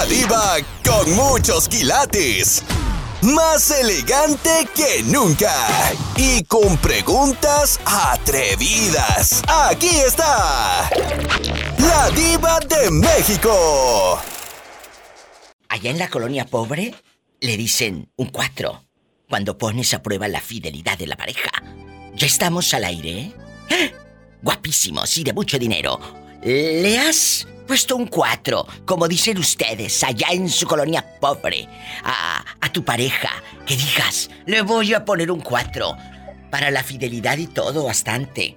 La diva con muchos quilates. Más elegante que nunca. Y con preguntas atrevidas. Aquí está. La diva de México. Allá en la colonia pobre le dicen un 4 cuando pones a prueba la fidelidad de la pareja. Ya estamos al aire. ¿eh? Guapísimos y de mucho dinero. ¿Le has puesto un 4, como dicen ustedes, allá en su colonia pobre, a, a tu pareja? Que digas, le voy a poner un 4. Para la fidelidad y todo, bastante.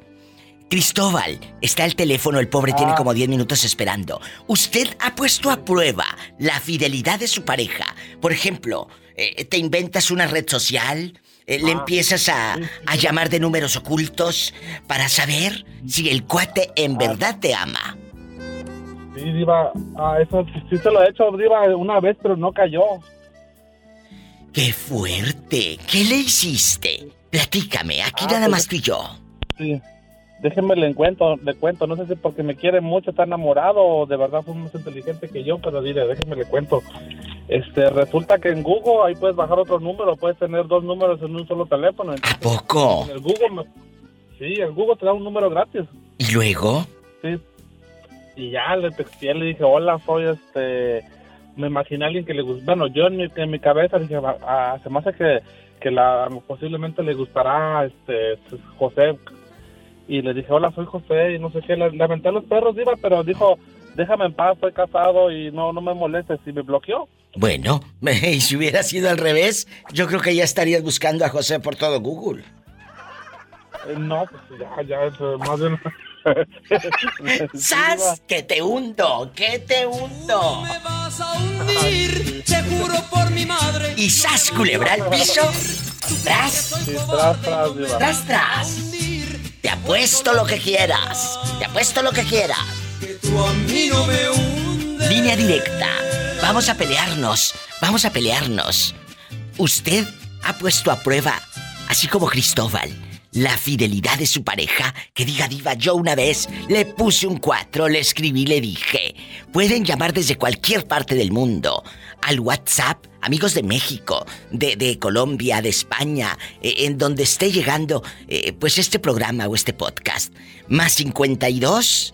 Cristóbal, está el teléfono, el pobre tiene Ah. como 10 minutos esperando. ¿Usted ha puesto a prueba la fidelidad de su pareja? Por ejemplo, eh, te inventas una red social, eh, le Ah. empiezas a, a llamar de números ocultos para saber si el cuate en verdad te ama. Sí, Diva, ah, eso sí, se lo he hecho, Diva, una vez, pero no cayó. ¡Qué fuerte! ¿Qué le hiciste? Platícame, aquí Ah, nada pues- más tú y yo. Sí. Déjenme le cuento, le cuento, no sé si porque me quiere mucho, está enamorado o de verdad fue más inteligente que yo, pero dile, déjenme le cuento. Este, resulta que en Google ahí puedes bajar otro número, puedes tener dos números en un solo teléfono. ¿A poco? En el Google, me- sí, el Google te da un número gratis. ¿Y luego? Sí. Y ya le texté, le dije, hola, soy este... Me imaginé a alguien que le gusta... Bueno, yo en mi, en mi cabeza dije, "Va- ah, se me hace que, que la, posiblemente le gustará este José. Y le dije, hola, soy José y no sé qué. Le, le aventé a los perros, iba, pero dijo, déjame en paz, estoy casado y no, no me molestes. Y me bloqueó. Bueno, y si hubiera sido al revés, yo creo que ya estarías buscando a José por todo Google. Eh, no, pues ya, ya, eso, más bien... ¡Sas! ¡Que te hundo! ¡Que te hundo! Te juro por mi madre. Y sas, culebra al piso. Tras, Sí, tras, tras, diva. tras, tras. Te apuesto lo que quieras. Te apuesto lo que quieras. Línea directa. Vamos a pelearnos. Vamos a pelearnos. Usted ha puesto a prueba, así como Cristóbal, la fidelidad de su pareja. Que diga diva, yo una vez le puse un 4, le escribí, le dije. Pueden llamar desde cualquier parte del mundo. Al WhatsApp, amigos de México, de, Colombia, de España, eh, en donde esté llegando, eh, pues este programa o este podcast. Más 52.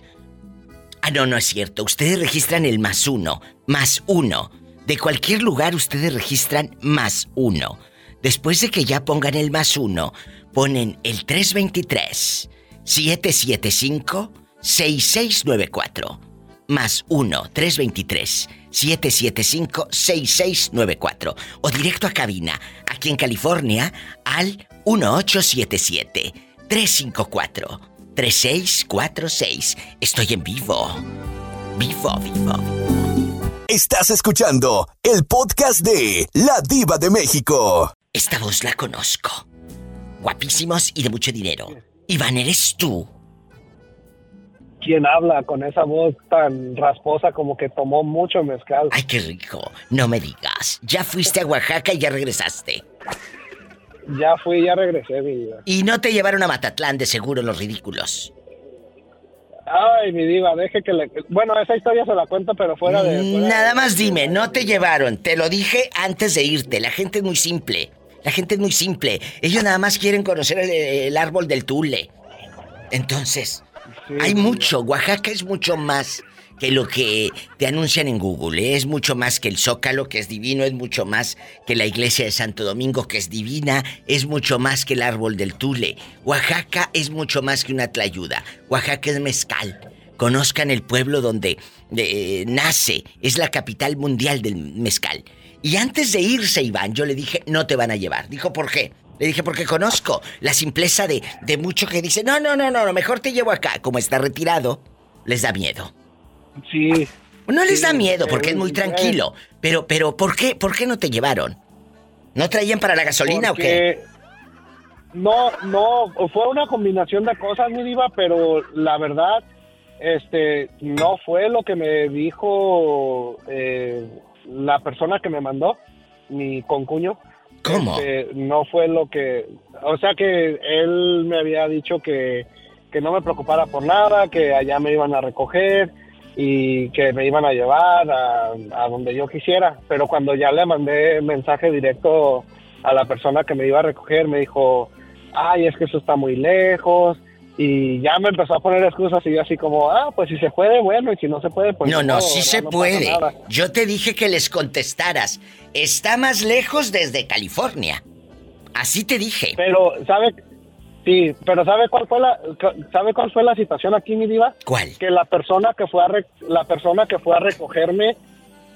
Ah, no, no es cierto. Ustedes registran el más uno. Más uno. De cualquier lugar ustedes registran más uno. Después de que ya pongan el más uno, ponen el 323-775-6694. Más 1-323-775-6694. O directo a cabina, aquí en California, al 1877-354-3646. Estoy en vivo. Vivo, vivo. Estás escuchando el podcast de La Diva de México. Esta voz la conozco. Guapísimos y de mucho dinero. Iván, ¿eres tú? ¿Quién habla con esa voz tan rasposa como que tomó mucho mezcal? Ay, qué rico. No me digas. Ya fuiste a Oaxaca y ya regresaste. Ya fui, ya regresé, mi. Y no te llevaron a Matatlán de seguro los ridículos. Ay, mi diva, deje que le... Bueno, esa historia se la cuento, pero fuera de... fuera Nada de- más dime, no te llevaron. Te lo dije antes de irte. La gente es muy simple. La gente es muy simple. Ellos nada más quieren conocer el, el árbol del tule. Entonces, Sí, hay mucho. Oaxaca es mucho más que lo que te anuncian en Google. ¿eh? Es mucho más que el Zócalo, que es divino. Es mucho más que la iglesia de Santo Domingo, que es divina. Es mucho más que el árbol del tule. Oaxaca es mucho más que una tlayuda. Oaxaca es mezcal. Conozcan el pueblo donde eh, nace. Es la capital mundial del mezcal. Y antes de irse, Iván, yo le dije, no te van a llevar. Dijo, ¿por qué? Le dije, porque conozco la simpleza de, de mucho que dice, no, no, no, no, no, mejor te llevo acá. Como está retirado, les da miedo. Sí. No les Sí, da miedo porque eh, es muy eh. tranquilo. Pero, pero, ¿por qué, por qué no te llevaron? ¿No traían para la gasolina o qué? No, no, fue una combinación de cosas, mi diva, pero la verdad, este, no fue lo que me dijo eh, la persona que me mandó, mi concuño. ¿Cómo? Este, no fue lo que, o sea que él me había dicho que, que no me preocupara por nada, que allá me iban a recoger y que me iban a llevar a, a donde yo quisiera. Pero cuando ya le mandé mensaje directo a la persona que me iba a recoger, me dijo, ay, es que eso está muy lejos. Y ya me empezó a poner excusas y yo así como, ah, pues si se puede, bueno, y si no se puede, pues No, no, modo, sí se No puede. Yo te dije que les contestaras. Está más lejos desde California. Así te dije. Pero, ¿sabe? Sí, pero ¿sabe cuál fue la sabe cuál fue la situación aquí, mi diva? ¿Cuál? Que la persona que fue a re- la persona que fue a recogerme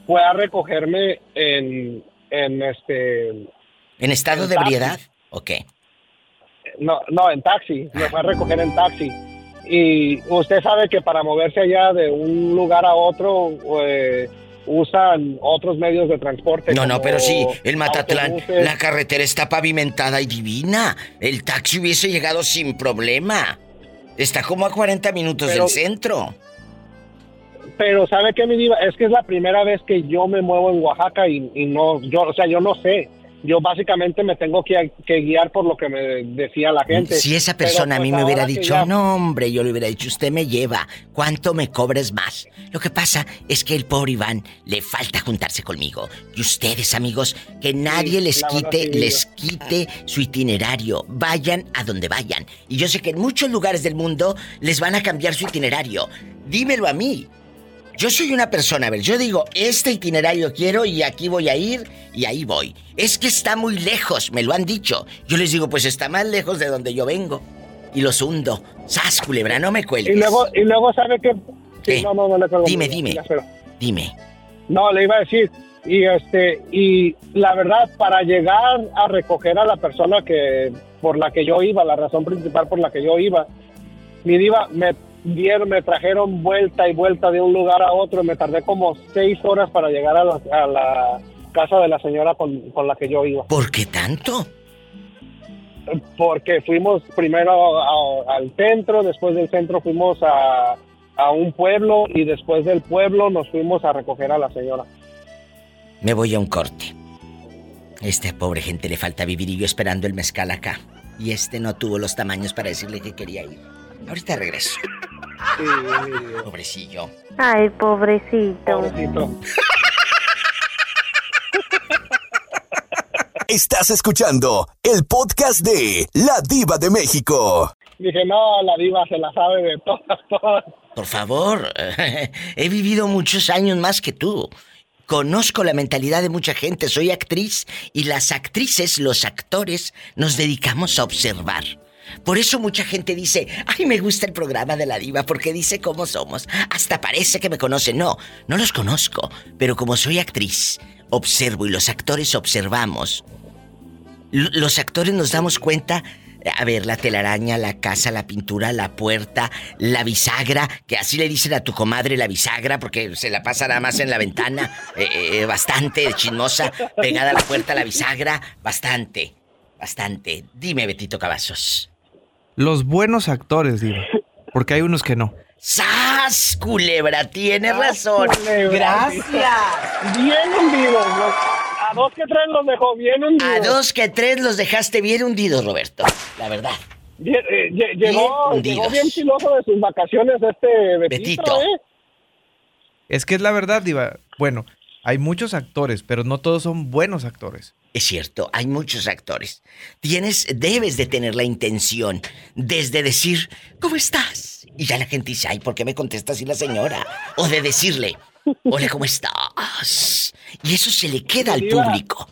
fue a recogerme en en este ¿En estado en de ebriedad? ¿O qué? No no en taxi, me fue a recoger en taxi. Y usted sabe que para moverse allá de un lugar a otro eh, usan otros medios de transporte. No, no, pero sí, el Matatlán, autobuses. la carretera está pavimentada y divina. El taxi hubiese llegado sin problema. Está como a 40 minutos Pero- del centro. Pero sabe qué, mi diva, es que es la primera vez que yo me muevo en Oaxaca y, y no, yo, o sea, yo no sé. Yo básicamente me tengo que, que guiar por lo que me decía la gente. Si esa Pero, persona a pues, mí me hubiera dicho, ya- no hombre, yo le hubiera dicho, usted me lleva, ¿cuánto me cobres más? Lo que pasa es que el pobre Iván le falta juntarse conmigo. Y ustedes, amigos, que nadie les quite, sí, les quite su itinerario. Vayan a donde vayan. Y yo sé que en muchos lugares del mundo les van a cambiar su itinerario. Dímelo a mí. Yo soy una persona, a ver, yo digo, este itinerario quiero y aquí voy a ir y ahí voy. Es que está muy lejos, me lo han dicho. Yo les digo, pues está más lejos de donde yo vengo. Y los hundo. ¡Sas, culebra, no me cuelgues! Y luego, y luego sabe que... ¿Qué? Sí, no, no, no le cuelgo, Dime, dime. Dime. No, le iba a decir. Y este, y la verdad, para llegar a recoger a la persona que por la que yo iba, la razón principal por la que yo iba, mi diva, me dieron, me trajeron vuelta y vuelta de un lugar a otro. Me tardé como seis horas para llegar a la, a la casa de la señora con, con la que yo iba. ¿Por qué tanto? Porque fuimos primero a- al centro, después del centro fuimos a, a un pueblo y después del pueblo nos fuimos a recoger a la señora. Me voy a un corte. Este pobre gente le falta vivir y yo esperando el mezcal acá. Y este no tuvo los tamaños para decirle que quería ir. Ahorita regreso. Sí. Pobrecillo. Ay, pobrecito. Pobrecito. Estás escuchando el podcast de La Diva de México. Dije, no, la diva se la sabe de todas, todas. Por favor, he vivido muchos años más que tú. Conozco la mentalidad de mucha gente, soy actriz y las actrices, los actores, nos dedicamos a observar. Por eso mucha gente dice, ay, me gusta el programa de la diva porque dice cómo somos. Hasta parece que me conoce. No, no los conozco, pero como soy actriz, observo y los actores observamos. Los actores nos damos cuenta, a ver, la telaraña, la casa, la pintura, la puerta, la bisagra, que así le dicen a tu comadre la bisagra porque se la pasa nada más en la ventana, eh, eh, bastante chismosa, pegada a la puerta la bisagra, bastante, bastante. Dime, Betito Cavazos. Los buenos actores, Diva. Porque hay unos que no. ¡Sas, culebra! Tienes razón. culebra. Gracias. Bien hundidos. los- a dos que tres los dejó bien hundidos. A dos que tres los dejaste bien hundidos, Roberto. La verdad. Bien, eh, lle- llegó, Bien llegó hundidos. bien filoso de sus vacaciones este Betito, Betito. ¿eh? Es que es la verdad, Diva. Bueno, hay muchos actores, pero no todos son buenos actores. Es cierto, hay muchos actores. Tienes, debes de tener la intención desde decir, ¿cómo estás? Y ya la gente dice, ay, ¿por qué me contesta así la señora? O de decirle, hola, ¿cómo estás? Y eso se le queda al público.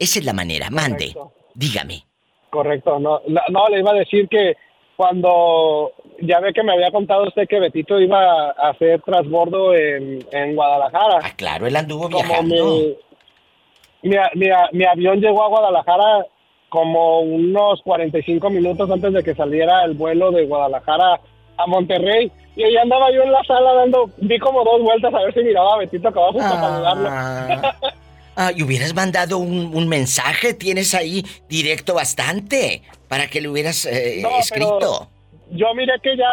Esa es la manera, mande, Correcto. dígame. Correcto, no, no, le iba a decir que cuando ya ve que me había contado usted que Betito iba a hacer transbordo en, en Guadalajara. Ah, claro, él anduvo como viajando. mi, mi, mi, mi avión llegó a Guadalajara como unos 45 minutos antes de que saliera el vuelo de Guadalajara a Monterrey. Y ahí andaba yo en la sala dando, di como dos vueltas a ver si miraba a Betito Cavazos para saludarlo. Ah, Ah, y hubieras mandado un, un mensaje, tienes ahí directo bastante, para que le hubieras eh, No, pero- escrito. Yo miré que ya,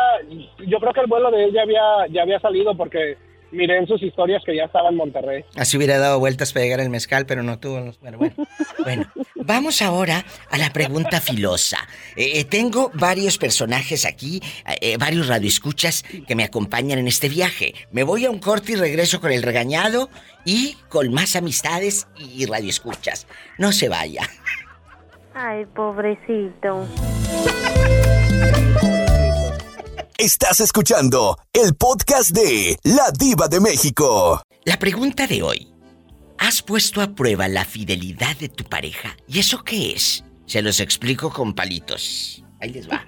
yo creo que el vuelo de él ya había, ya había salido porque miré en sus historias que ya estaba en Monterrey. Así hubiera dado vueltas para llegar el mezcal, pero no tuvo los... Pero bueno. bueno, vamos ahora a la pregunta filosa. Eh, eh, tengo varios personajes aquí, eh, varios radioescuchas que me acompañan en este viaje. Me voy a un corte y regreso con el regañado y con más amistades y radioescuchas. No se vaya. Ay, pobrecito. Estás escuchando el podcast de La Diva de México. La pregunta de hoy. ¿Has puesto a prueba la fidelidad de tu pareja? ¿Y eso qué es? Se los explico con palitos. Ahí les va.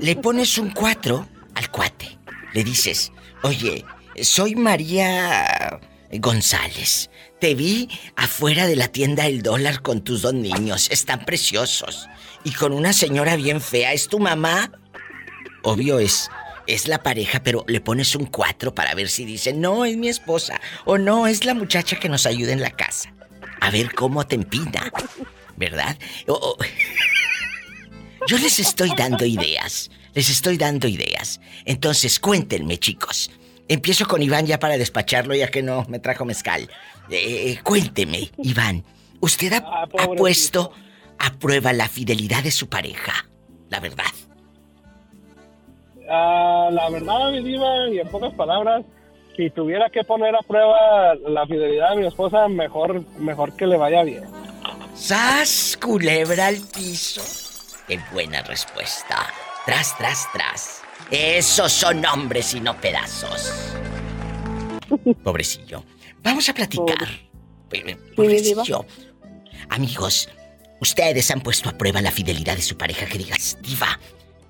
Le pones un 4 al cuate. Le dices, oye, soy María González. Te vi afuera de la tienda El Dólar con tus dos niños. Están preciosos. Y con una señora bien fea. ¿Es tu mamá? Obvio es, es la pareja, pero le pones un 4 para ver si dice, no, es mi esposa. O no, es la muchacha que nos ayuda en la casa. A ver cómo te empina. ¿Verdad? O- o- Yo les estoy dando ideas. Les estoy dando ideas. Entonces, cuéntenme, chicos. Empiezo con Iván ya para despacharlo, ya que no me trajo mezcal. Eh, cuénteme, Iván. ¿Usted ha, Ah, ha puesto a prueba la fidelidad de su pareja? La verdad. Ah, la verdad, mi diva, y en pocas palabras, si tuviera que poner a prueba la fidelidad de mi esposa, mejor, mejor que le vaya bien. ¡Sas! Culebra al piso. ¡Qué buena respuesta! Tras, tras, tras. Esos son hombres y no pedazos. Pobrecillo. Vamos a platicar. Pobre- Pobrecillo. Amigos, ustedes han puesto a prueba la fidelidad de su pareja que digas, diva,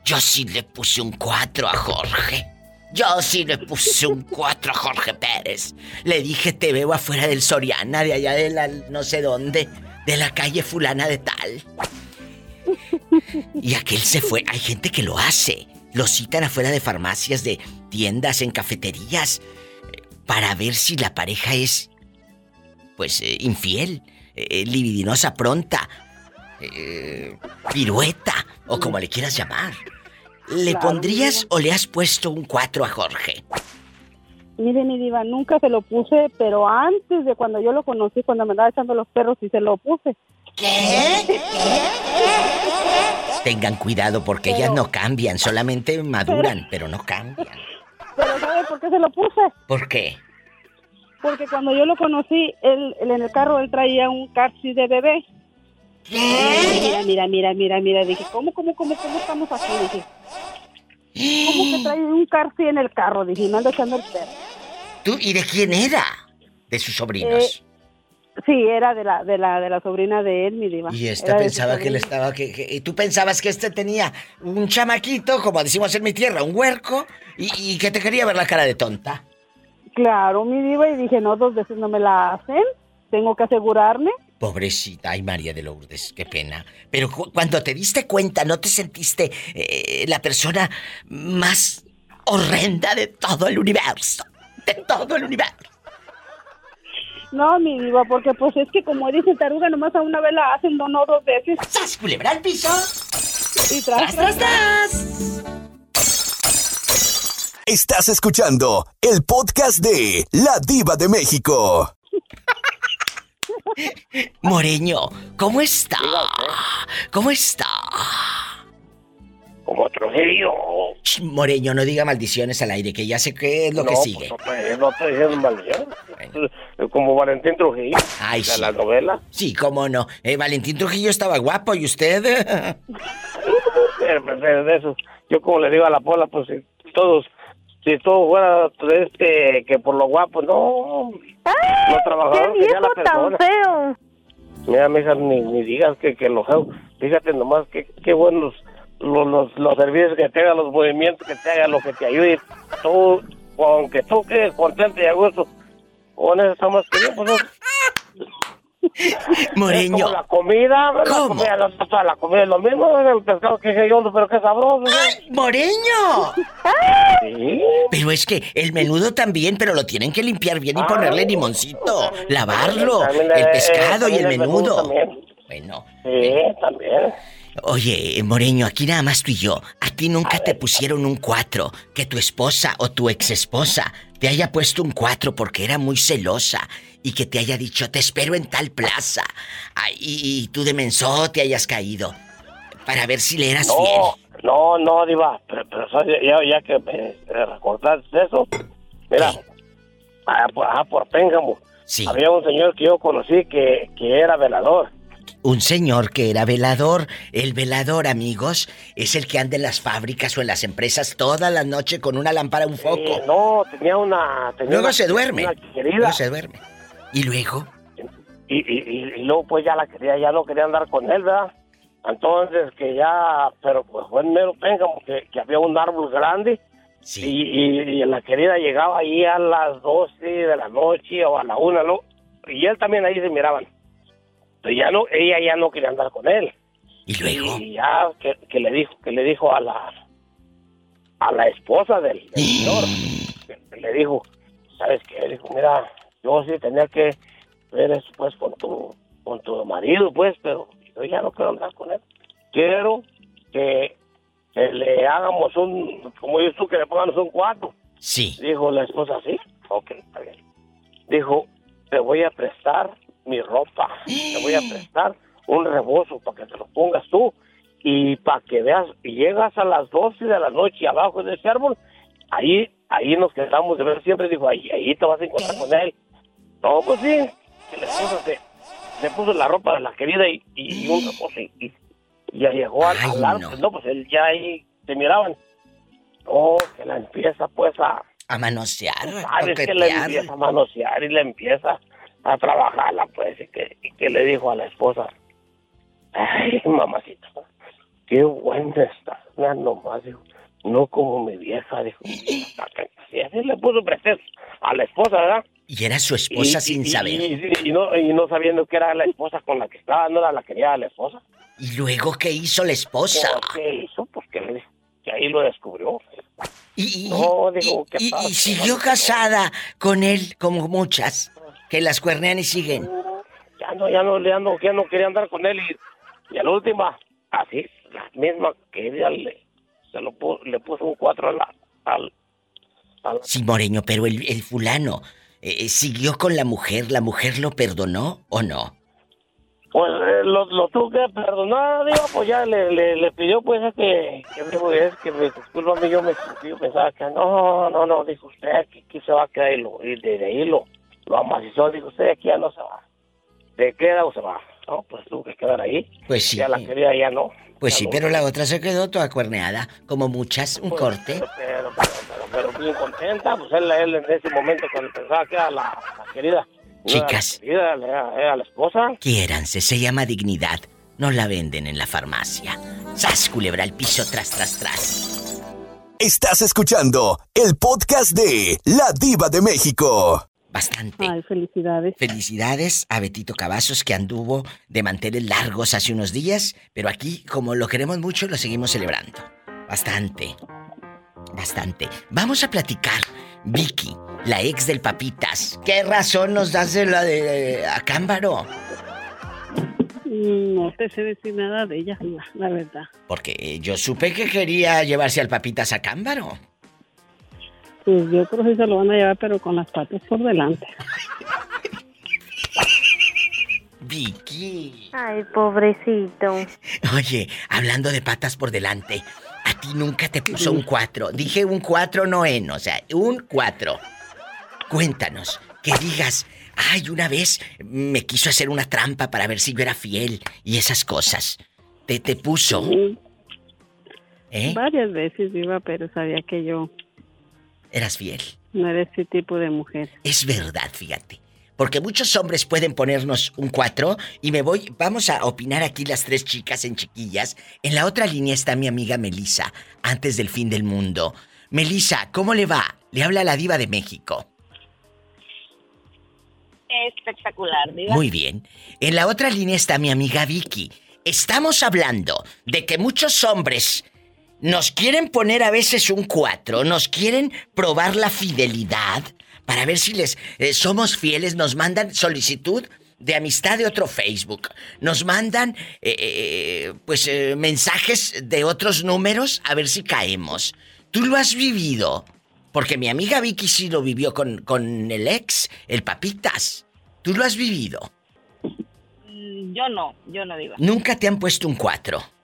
yo sí le puse un 4 a Jorge. Yo sí le puse un 4 a Jorge Pérez. Le dije, te veo afuera del Soriana, de allá de la no sé dónde, de la calle fulana de tal. Y aquel se fue. Hay gente que lo hace. Lo citan afuera de farmacias, de tiendas, en cafeterías, para ver si la pareja es, pues, eh, infiel, eh, libidinosa pronta, eh, pirueta, o como le quieras llamar. ¿Le Claro, pondrías o le has puesto un 4 a Jorge? Mire, mi diva, nunca se lo puse, pero antes de cuando yo lo conocí, cuando me andaba echando los perros, sí se lo puse. Tengan cuidado porque ellas no cambian, solamente maduran, pero no cambian. Pero ¿sabe por qué se lo puse? ¿Por qué? Porque cuando yo lo conocí, él, él en el carro, él traía un taxi de bebé. Mira, mira, mira, mira, mira. Dije, ¿cómo, cómo, cómo, cómo estamos aquí? Dije, ¿cómo que trae un taxi en el carro? Dije, no ando echando el perro. ¿Tú y de quién era? De sus sobrinos. Sí, era de la, de la, de la sobrina de él, mi diva. Y esta Era pensaba que él estaba que, que- y tú pensabas que este tenía un chamaquito, como decimos en mi tierra, un huerco, y, y que te quería ver la cara de tonta. Claro, mi diva, y dije, no, dos veces no me la hacen. Tengo que asegurarme. Pobrecita, ay María de Lourdes, qué pena. Pero cu- cuando te diste cuenta, ¿no te sentiste eh, la persona más horrenda de todo el universo? De todo el universo. No, mi diva, porque pues es que como dice taruga, nomás a una vez la hacen, no, no dos veces. ¡Sas, culebra al piso! Y tras, ¡Tras, tras, Estás escuchando el podcast de La Diva de México. Moreño, ¿cómo está? ¿Cómo está? Como Trujillo. Ch, Moreño, no diga maldiciones al aire, que ya sé qué es lo que no, sigue. Pues, no, estoy- no diciendo maldición. Como Valentín Trujillo. Ay, de sí. la novela. Sí, cómo no. Eh, Valentín Trujillo estaba guapo, ¿y usted? Eh, pues, eh, de eso. Yo como le digo a la pola, pues si todos, si todo fuera este, que por lo guapo, no. Lo trabajador ¡Qué que sea la viejo tan feo! Mira, mija, ni, ni digas que, que lo feo. Fíjate nomás que qué buenos los, los, los servicios que te hagan, los movimientos que te hagan, lo que te ayude. Tú, aunque tú quedes contento y a gusto, con eso está más que bien, pues, es Moreño. como la comida, la ¿Cómo? comida, la, comida es lo mismo, el pescado que es hondo, pero que sabroso. ¿sí? ¡Moreño! Sí. Pero es que el menudo también, pero lo tienen que limpiar bien y ponerle limoncito, lavarlo, También, el eh, pescado y el menudo. también. Bueno, Sí, también. oye, Moreño, aquí nada más tú y yo. A ti nunca te pusieron un 4 que tu esposa o tu ex esposa te haya puesto un 4 porque era muy celosa y que te haya dicho, te espero en tal plaza. Y, y tú de menso te hayas caído. Para ver si le eras No, fiel. no, no, Diva. Pero, pero ya, ya que me eh, recordaste eso, mira, allá por, allá por Pénjamo, Sí. había un señor que yo conocí que, que era velador. Un señor que era velador. El velador, amigos, es el que anda en las fábricas o en las empresas toda la noche con una lámpara, un foco. Eh, no, tenía una... tenía luego una- se duerme. Luego se duerme. Y luego, Y, y, luego pues ya la quería, ya no quería andar con él, ¿verdad? Entonces que ya, pero pues fue en mero Pénjamo que, que había un árbol grande sí. y, la querida llegaba ahí a las 12 de la noche o a la una, ¿no? Y él también ahí se miraban. Pero ya no, ella ya no quería andar con él. Y luego, Y ya que, que le dijo, que le dijo a la a la esposa del, del señor, le dijo, ¿sabes qué? Dijo, mira, yo sí tenía que ver eso pues con tu, con tu marido, pues, pero yo ya no quiero andar con él. Quiero que, que le hagamos un, como dices tú, que le pongamos un cuarto. sí. Dijo la esposa, sí, ok, está bien. Dijo, te voy a prestar mi ropa, te voy a prestar un rebozo para que te lo pongas tú y para que veas, y llegas a las 12 de la noche abajo de ese árbol, ahí, ahí nos quedamos de ver siempre, dijo, ahí, ahí te vas a encontrar con él. No, pues sí, que la esposa se, se puso la ropa de la querida y, y un rebozo y, y ya llegó al, Ay, al árbol, no. no, pues él ya ahí se miraban. Oh, que la empieza pues a, A manosear, a sabes que le coquetear. empieza a manosear y le empieza a trabajarla, pues, y que, y que le dijo a la esposa, ay, mamacita, qué buena estás, no nomás, dijo, no como mi vieja, dijo, y así le puso pretexto a la esposa, ¿verdad? Y era su esposa Y- sin y- saber. Y, no, y no sabiendo que era la esposa con la que estaba, no era la que quería la esposa. ¿Y luego qué hizo la esposa? ¿Qué hizo? Pues que, que ahí lo descubrió. Y, No, digo, ¿qué pasa? siguió casada con él como muchas, que las cuernean y siguen. ya no, ya no, ya no, ya no quería andar con él y, a la última, así, la misma que ella le, se lo le puso un cuatro a la, al, al- Sí, Moreño, pero el, el fulano eh, eh, siguió con la mujer, ¿la mujer lo perdonó o no? pues eh, lo, lo tuvo que perdonar, digo, pues ya le, le, le pidió pues a que, que dijo, es que me disculpa yo me yo pensaba que no, no, no, dijo usted aquí, aquí se va a quedar y, lo, y de, de ahí lo, lo amacizó, dijo usted aquí ya no se va, ¿de queda o se va? No, pues tuvo que quedar ahí, Pues sí. ya la quería ya no. Pues sí, pero la otra se quedó toda cuerneada, como muchas, un Pues, corte. Pero, pero, pero, pero bien contenta, pues él, él en ese momento cuando pensaba que era la, la querida. era la Chicas. querida, era, era la esposa. Quiéranse, se llama dignidad. No la venden en la farmacia. ¡Sas, culebra al piso, tras, tras, tras! Estás escuchando el podcast de La Diva de México. Bastante. Ay, felicidades. Felicidades a Betito Cavazos que anduvo de manteles largos hace unos días, pero aquí, como lo queremos mucho, lo seguimos celebrando. Bastante. Bastante. Vamos a platicar. Vicky, la ex del Papitas. ¿Qué razón nos das de la de Acámbaro? Mm, No te sé decir nada de ella, la, la verdad. Porque eh, yo supe que quería llevarse al Papitas a Cámbaro. Pues yo creo que se lo van a llevar, pero con las patas por delante. Vicky. Ay, pobrecito. Oye, hablando de patas por delante, a ti nunca te puso un 4. Dije un 4 no en, o sea, un 4. Cuéntanos, que digas, ay, una vez me quiso hacer una trampa para ver si yo era fiel y esas cosas. Te, te puso. Sí, ¿Eh? Varias veces iba, pero sabía que yo Eras fiel. no era ese tipo de mujer. Es verdad, fíjate. Porque muchos hombres pueden ponernos un 4 y me voy, vamos a opinar aquí las tres chicas en chiquillas. En la otra línea está mi amiga Melisa, antes del fin del mundo. Melisa, ¿cómo le va? Le habla la diva de México. Espectacular, diva. Muy bien. En la otra línea está mi amiga Vicky. Estamos hablando de que muchos hombres nos quieren poner a veces un 4, nos quieren probar la fidelidad para ver si les eh, somos fieles, nos mandan solicitud de amistad de otro Facebook, nos mandan eh, eh, pues mensajes de otros números a ver si caemos. Tú lo has vivido, porque mi amiga Vicky sí lo vivió con, con el ex, el papitas. Tú lo has vivido. Mm, yo no, yo no digo. Nunca te han puesto un 4.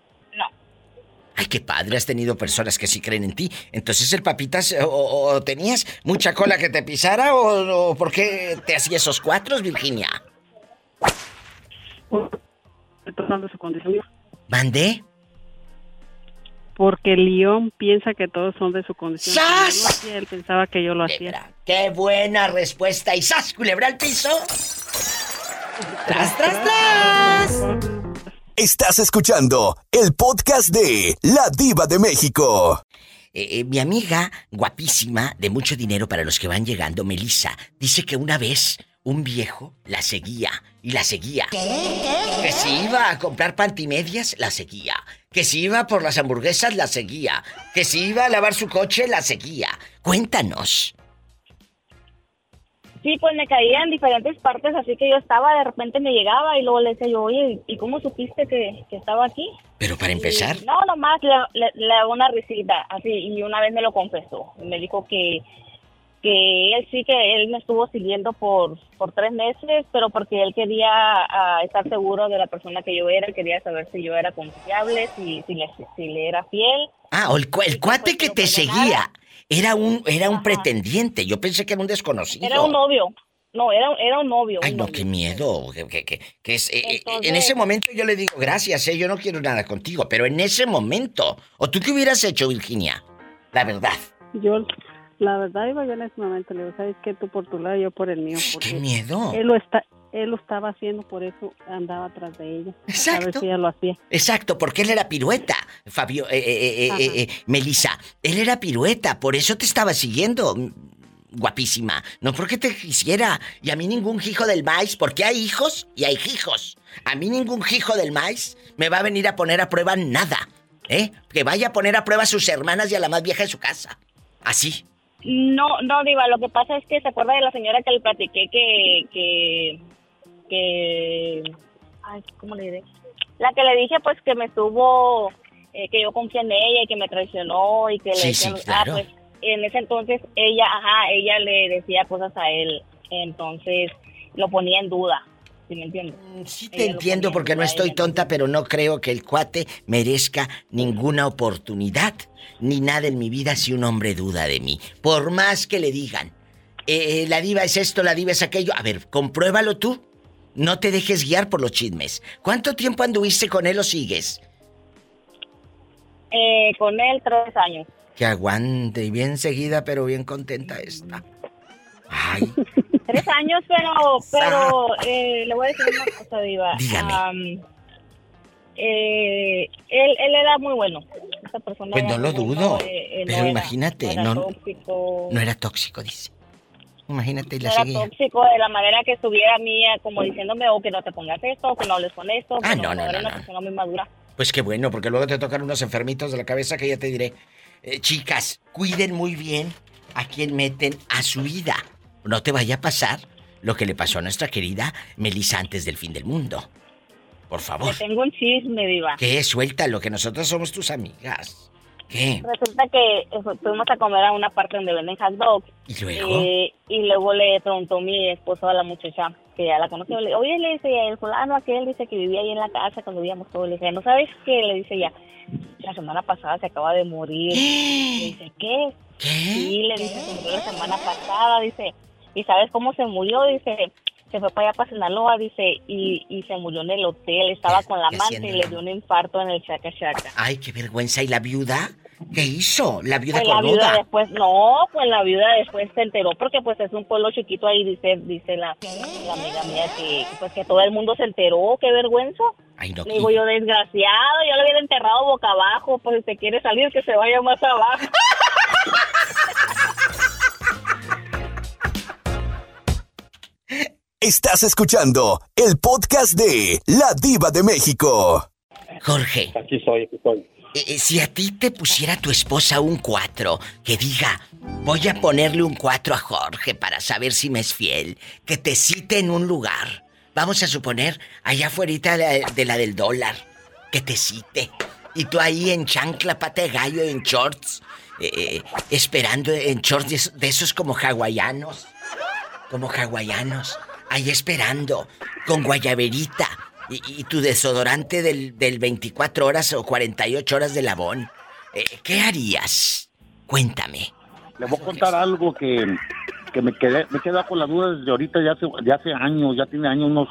Ay, qué padre, has tenido personas que sí creen en ti. Entonces el papitas, o, o- tenías mucha cola que te pisara, o, o por qué te hacía esos cuatros, Virginia? Tomando su condición. ¿Mandé? Porque León piensa que todos son de su condición. ¡Sas! hacía, él pensaba que yo lo hacía. ¡Qué buena respuesta! ¿Y sas, culebra al piso? ¡Tras, tras, tras! Estás escuchando el podcast de La Diva de México. Eh, eh, mi amiga, guapísima, de mucho dinero para los que van llegando, Melissa, dice que una vez un viejo la seguía y la seguía. Que si iba a comprar pantimedias, la seguía. Que si iba por las hamburguesas, la seguía. Que si iba a lavar su coche, la seguía. Cuéntanos. Sí, pues me caía en diferentes partes, así que yo estaba, de repente me llegaba y luego le decía yo, oye, ¿y cómo supiste que, que estaba aquí? Pero para empezar, Y, no, nomás le, le, le daba una risita, así, y una vez me lo confesó. Me dijo que, que él sí que él me estuvo siguiendo por, por tres meses, pero porque él quería ah, estar seguro de la persona que yo era, quería saber si yo era confiable, si, si, le, si le era fiel. Ah, o el, cu- el cuate que te seguía era un, era un pretendiente. Yo pensé que era un desconocido. Era un novio. No, era, era un novio. Ay, un no, novio. qué miedo. Que, que- que- que es, eh, eh, en ese momento yo le digo, gracias, eh, yo no quiero nada contigo, pero en ese momento. ¿O tú qué hubieras hecho, Virginia? La verdad. Yo, la verdad, iba yo en ese momento, le digo, ¿sabes qué? Tú por tu lado, yo por el mío. ¡Qué miedo! Él lo, está, él lo estaba haciendo, por eso andaba atrás de ella. A ver si ella lo hacía. Exacto, porque él era pirueta, Fabio, eh, eh, eh, eh, eh, Melissa. Él era pirueta, por eso te estaba siguiendo. mm, Guapísima. No porque te quisiera. Y a mí ningún hijo del maíz, porque hay hijos y hay hijos. A mí ningún hijo del maíz me va a venir a poner a prueba nada. ¿Eh? Que vaya a poner a prueba a sus hermanas y a la más vieja de su casa. Así. No, no, Diva, lo que pasa es que se acuerda de la señora que le platiqué que, que, que, ay, ¿cómo le diré? La que le dije, pues, que me estuvo, eh, que yo confié en ella y que me traicionó y que le Sí, ah, claro. pues, en ese entonces ella, ajá, ella le decía cosas a él, entonces lo ponía en duda, ¿sí me entiendes? Sí te entiendo porque no estoy tonta, pero no creo que el cuate merezca ninguna oportunidad ni nada en mi vida si un hombre duda de mí. Por más que le digan, eh, la diva es esto, la diva es aquello. A ver, compruébalo tú. No te dejes guiar por los chismes. ¿Cuánto tiempo anduviste con él o sigues? Eh, con él tres años. Que aguante y bien seguida, pero bien contenta está. Ay, Tres años, pero, pero eh, le voy a decir una cosa, Diva. Dígame. Am, eh, él, él era muy bueno. Esa persona pues era no lo dudo. eh, no Pero era- imagínate, no era no, tóxico. no era tóxico, dice. Imagínate y no la era seguía. tóxico de la manera que estuviera mía, como diciéndome, o que no te pongas esto, o que no hables con esto. Ah, no, no, era no, una no. persona muy madura. Pues qué bueno, porque luego te tocan unos enfermitos de la cabeza que ya te diré. Eh, chicas, cuiden muy bien a quien meten a su vida. No te vaya a pasar lo que le pasó a nuestra querida Melissa antes del fin del mundo. Por favor. Le tengo un chisme, Diva. ¿Qué? Suéltalo, que nosotros somos tus amigas. ¿Qué? Resulta que eh, fuimos a comer a una parte donde venden hot dogs. ¿Y luego? Eh, y luego le preguntó mi esposo a la muchacha, que ya la conoció, le oye, le dice, el fulano aquel dice que vivía ahí en la casa cuando vivíamos todos. Le dije, ¿no sabes qué? Le dice ya, la semana pasada se acaba de morir. Le dice, ¿qué? Sí, le dice, se murió la semana pasada, dice, ¿y sabes cómo se murió? Dice, se fue para allá para Sinaloa, dice, y, y se murió en el hotel, estaba con la ¿qué amante y le dio un infarto en el chaca chaca. Ay, qué vergüenza. ¿Y la viuda? ¿Qué hizo? La viuda Pues la viuda después, no, pues la viuda después se enteró porque pues es un pueblo chiquito ahí, dice dice la, la amiga mía que pues que todo el mundo se enteró, qué vergüenza. Ay, no. Le digo yo, desgraciado, yo lo hubiera enterrado boca abajo, pues si se quiere salir que se vaya más abajo. Estás escuchando el podcast de La Diva de México. Jorge. Aquí soy, aquí soy. Eh, eh, si a ti te pusiera tu esposa un 4, que diga, voy a ponerle un 4 a Jorge para saber si me es fiel, que te cite en un lugar, vamos a suponer, allá afuera de la, de la del dólar, que te cite, Y tú ahí en chancla, pata de gallo, en shorts, eh, esperando en shorts de esos como hawaianos. Como hawaianos. Ahí esperando, con guayaberita. Y, y tu desodorante del, del 24 horas o 48 horas de labón. Eh, ¿Qué harías? Cuéntame. Le voy a contar algo que, que me quedé, me he quedado con la duda desde ahorita, ya hace, ya hace años, ya tiene años, unos,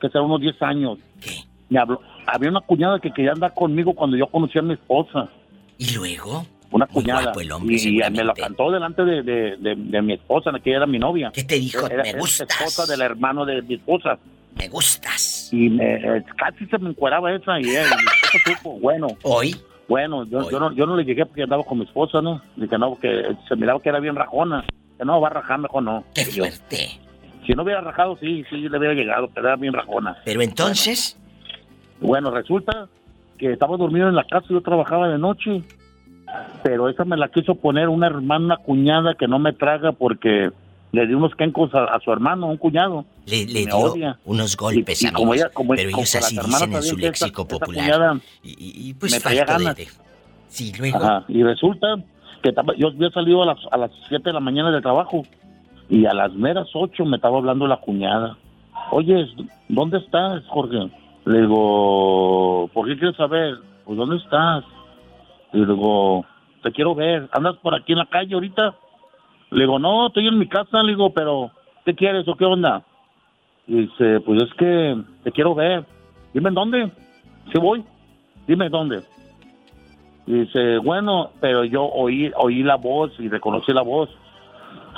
que será unos 10 años. ¿Qué? Me habló, había una cuñada que quería andar conmigo cuando yo conocí a mi esposa. ¿Y luego? Una Muy cuñada. guapo el hombre, y me la cantó delante de, de, de- de mi esposa, que era mi novia. ¿Qué te dijo? Era, Me era gustas. esposa del hermano de mi esposa. Me gustas. Y me, eh, casi se me encueraba esa y y mi esposa supo, bueno. ¿Hoy? Bueno, yo, yo, no, yo no le llegué porque andaba con mi esposa, ¿no? Dije, no, porque se miraba que era bien rajona. Que no, va a rajar mejor no. ¡Qué fuerte! si no hubiera rajado, sí, sí, le hubiera llegado, pero era bien rajona. Pero entonces, Bueno, resulta que estaba dormido en la casa, yo trabajaba de noche, pero esa me la quiso poner una hermana, una cuñada que no me traga porque le di unos quencos a, a su hermano, un cuñado. le, le dio odia. unos golpes, Y- como ella- como- pero como ellos así dicen en su léxico popular. y, y- pues me traía falto de- ganas. de- Sí, luego. Ajá, y resulta que yo había salido a las, a las 7 de la mañana del trabajo y a las meras 8 me estaba hablando la cuñada. Oye, ¿dónde estás, Jorge? Le digo, ¿por qué quieres saber? Pues, ¿dónde estás? Le digo, te quiero ver. ¿Andas por aquí en la calle ahorita? Le digo, no, estoy en mi casa. Le digo, pero, ¿qué quieres o qué onda? Y dice, pues es que te quiero ver. Dime en dónde. Sí voy. Dime dónde. Y dice, bueno, pero yo oí, oí la voz y reconocí la voz.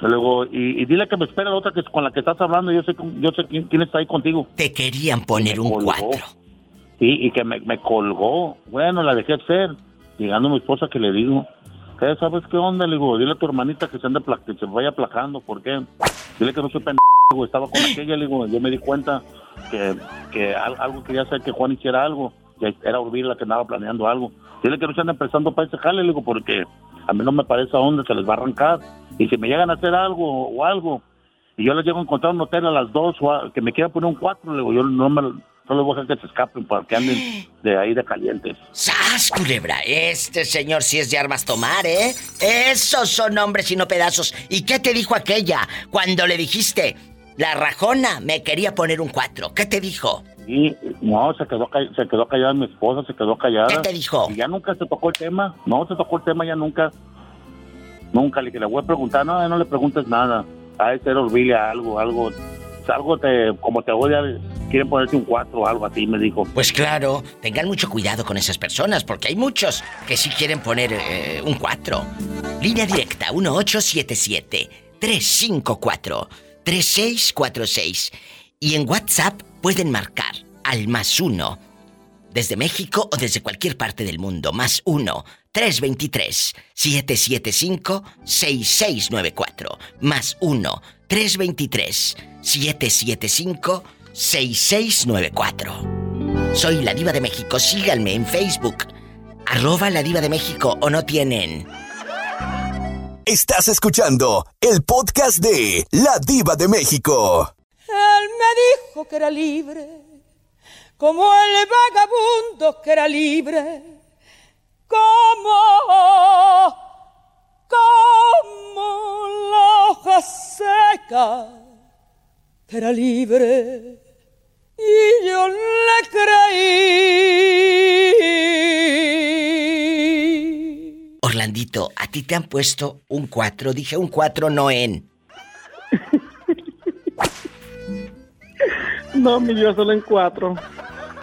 Y Luego, y, y dile que me espera la otra que es con la que estás hablando. Yo sé, yo sé quién, quién está ahí contigo. Te querían poner un colgó. cuatro. Sí, y que me, me colgó. Bueno, la dejé ser. Llegando mi esposa que le digo, ¿qué sabes qué onda? Le digo, dile a tu hermanita que se, que se vaya placando. ¿Por qué? Dile que no soy pendejo. Estaba con aquella. Le digo, yo me di cuenta que, que al- algo quería hacer que Juan hiciera algo. Que era Urbina la que andaba planeando algo. Dile que no se ande empezando para ese jale. Le digo, porque a mí no me parece a dónde se les va a arrancar. Y si me llegan a hacer algo o algo, y yo les llego a encontrar un hotel a las dos o a- que me quieran poner un cuatro, le digo, yo no me no les voy a dejar que se escapen para que anden de ahí de calientes. ¡Sas, culebra! Este señor sí es de armas tomar, ¿eh? Esos son hombres y no pedazos. ¿Y qué te dijo aquella cuando le dijiste, la rajona me quería poner un cuatro? ¿Qué te dijo? Y no, se quedó, se quedó callada mi esposa, se quedó callada. ¿Qué te dijo? Y ya nunca se tocó el tema. No, se tocó el tema ya nunca. Nunca. Le dije, le voy a preguntar. No, no le preguntes nada. A ese era algo, algo. Algo te, como te odia, quieren ponerte un cuatro o algo así, me dijo. Pues claro, tengan mucho cuidado con esas personas, porque hay muchos que sí quieren poner eh, un 4. Línea directa 1877-354-3646. Y en WhatsApp pueden marcar al más 1. Desde México o desde cualquier parte del mundo. Más 1-323-775-6694. Más 1-323-775-6694. Soy la diva de México. Síganme en Facebook. Arroba la diva de México o no tienen. Estás escuchando el podcast de La Diva de México. Él me dijo que era libre, como el vagabundo que era libre, como, como la hoja seca era libre. Y yo le creí. Orlandito, a ti te han puesto un 4. Dije un 4 no en. No, mi Dios, solo en cuatro.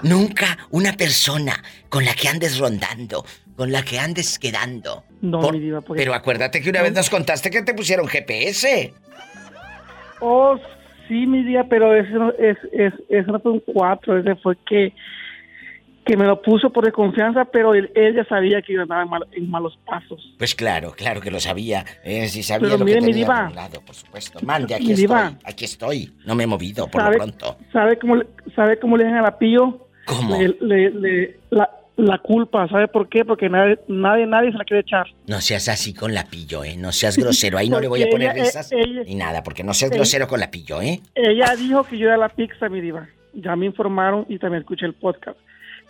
Nunca una persona con la que andes rondando, con la que andes quedando. No, Por- mi diva, porque- Pero acuérdate que una vez nos contaste que te pusieron GPS. Oh, sí, mi día, pero ese no, es, es, ese no fue un cuatro, ese fue que, que me lo puso por desconfianza, pero él, él ya sabía que yo andaba en, mal- en malos pasos. Pues claro, claro que lo sabía. Eh, sí sabía Pero lo mire, que mi tenía diva. arreglado, por supuesto. Mande, aquí Mi estoy. diva. Aquí estoy. No me he movido, por lo ¿Sabe, pronto. ¿sabe, cómo, le- ¿Sabe cómo le dejan a la pillo? ¿Cómo? Le, le- le- la, la culpa, ¿sabe por qué? Porque nadie, nadie, nadie se la quiere echar. No seas así con la pillo, ¿eh? No seas grosero. Ahí no le voy a poner ella- risas ella- ni nada, porque no seas ella- grosero con la pillo, ¿eh? Ella dijo que yo era la pizza, mi diva. Ya me informaron y también escuché el podcast.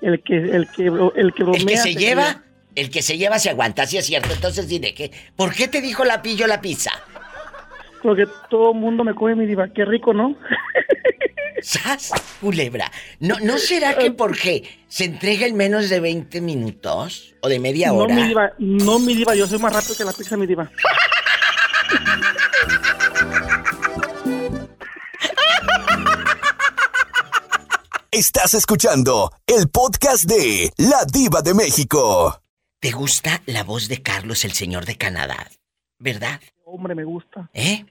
el que, el que, el que bromea. El que se se lleva, el que se lleva se aguanta, así es cierto. Entonces dile que, ¿por qué te dijo la pillo la pizza? Porque todo el mundo me come mi diva. Qué rico, ¿no? ¿Sas? Culebra. ¿No, ¿No será que porque se entrega en menos de 20 minutos o de media No, hora? mi diva, no, mi diva. Yo soy más rápido que la pizza, mi diva. Estás escuchando el podcast de La Diva de México. ¿Te gusta la voz de Carlos, el señor de Canadá? ¿Verdad? Hombre, me gusta. ¿Eh?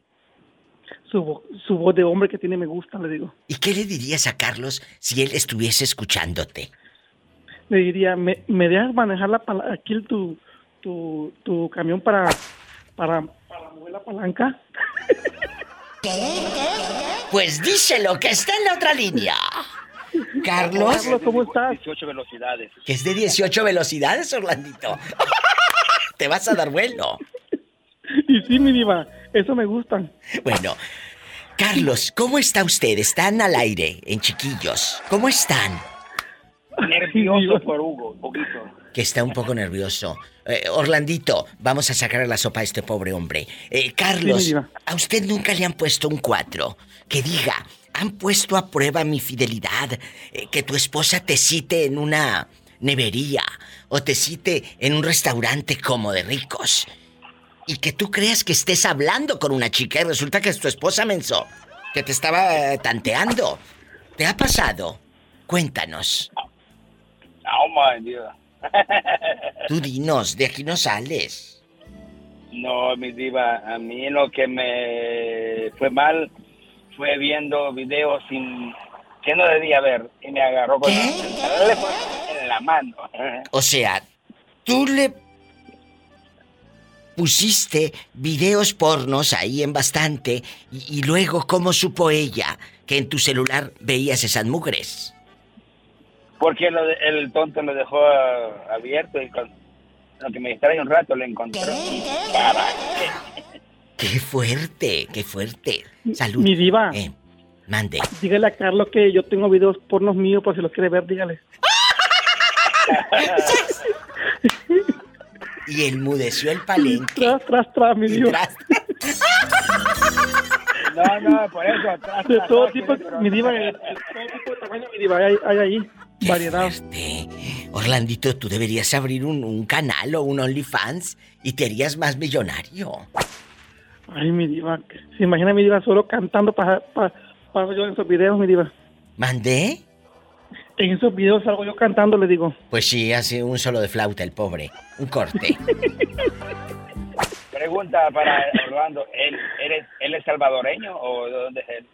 Su, vo- su voz de hombre que tiene me gusta, le digo. ¿Y qué le dirías a Carlos si él estuviese escuchándote? Le diría, ¿me, me dejas manejar la aquí tu, tu, tu camión para, para, para mover la palanca? Pues díselo, que está en la otra línea. Carlos. Carlos, ¿cómo estás? 18 velocidades. Que es de 18 velocidades, Orlandito. Te vas a dar vuelo. Y sí, mi diva, eso me gusta. Bueno, Carlos, ¿cómo está usted? Están al aire, en chiquillos. ¿Cómo están? Nervioso por Hugo, un poquito. Que está un poco nervioso. Eh, Orlandito, vamos a sacar a la sopa a este pobre hombre. Eh, Sí, Carlos. ¿a usted nunca le han puesto un cuatro? Que diga, han puesto a prueba mi fidelidad. eh, que tu esposa te cite en una nevería o te cite en un restaurante como de ricos. Y que tú creas que estés hablando con una chica y resulta que es tu esposa menso. Que te estaba eh, tanteando. ¿Te ha pasado? Cuéntanos. Oh my Dios. Tú dinos, de aquí no sales. No, mi diva, a mí lo que me fue mal fue viendo videos sin que no debía ver y me agarró con el teléfono en la mano. O sea, tú le pusiste videos pornos ahí en bastante y, y luego cómo supo ella que en tu celular veías esas mugres. Porque lo de- el tonto lo dejó ah, abierto y con lo que me distrae un rato lo encontró. Qué fuerte, qué fuerte. Salud. Mi diva. Eh, mande. Dígale a Carlos que yo tengo videos pornos míos por si los quiere ver, dígale. Y enmudeció el palenque. Tras, tras, tras, mi diva. No, no, por eso. atrás, De todo tipo, mi diva, de de todo tipo de tamaño, mi diva, hay, hay ahí variedad. Orlandito, tú deberías abrir un, un canal o un OnlyFans y te harías más millonario. Ay, mi diva, se imagina mi diva solo cantando para, para, para yo en esos videos, mi diva. ¿Mandé? En esos videos salgo yo cantando, le digo. Pues sí, hace un solo de flauta el pobre. Un corte. Pregunta para Orlando, ¿él, eres, ¿él es salvadoreño o de dónde es él?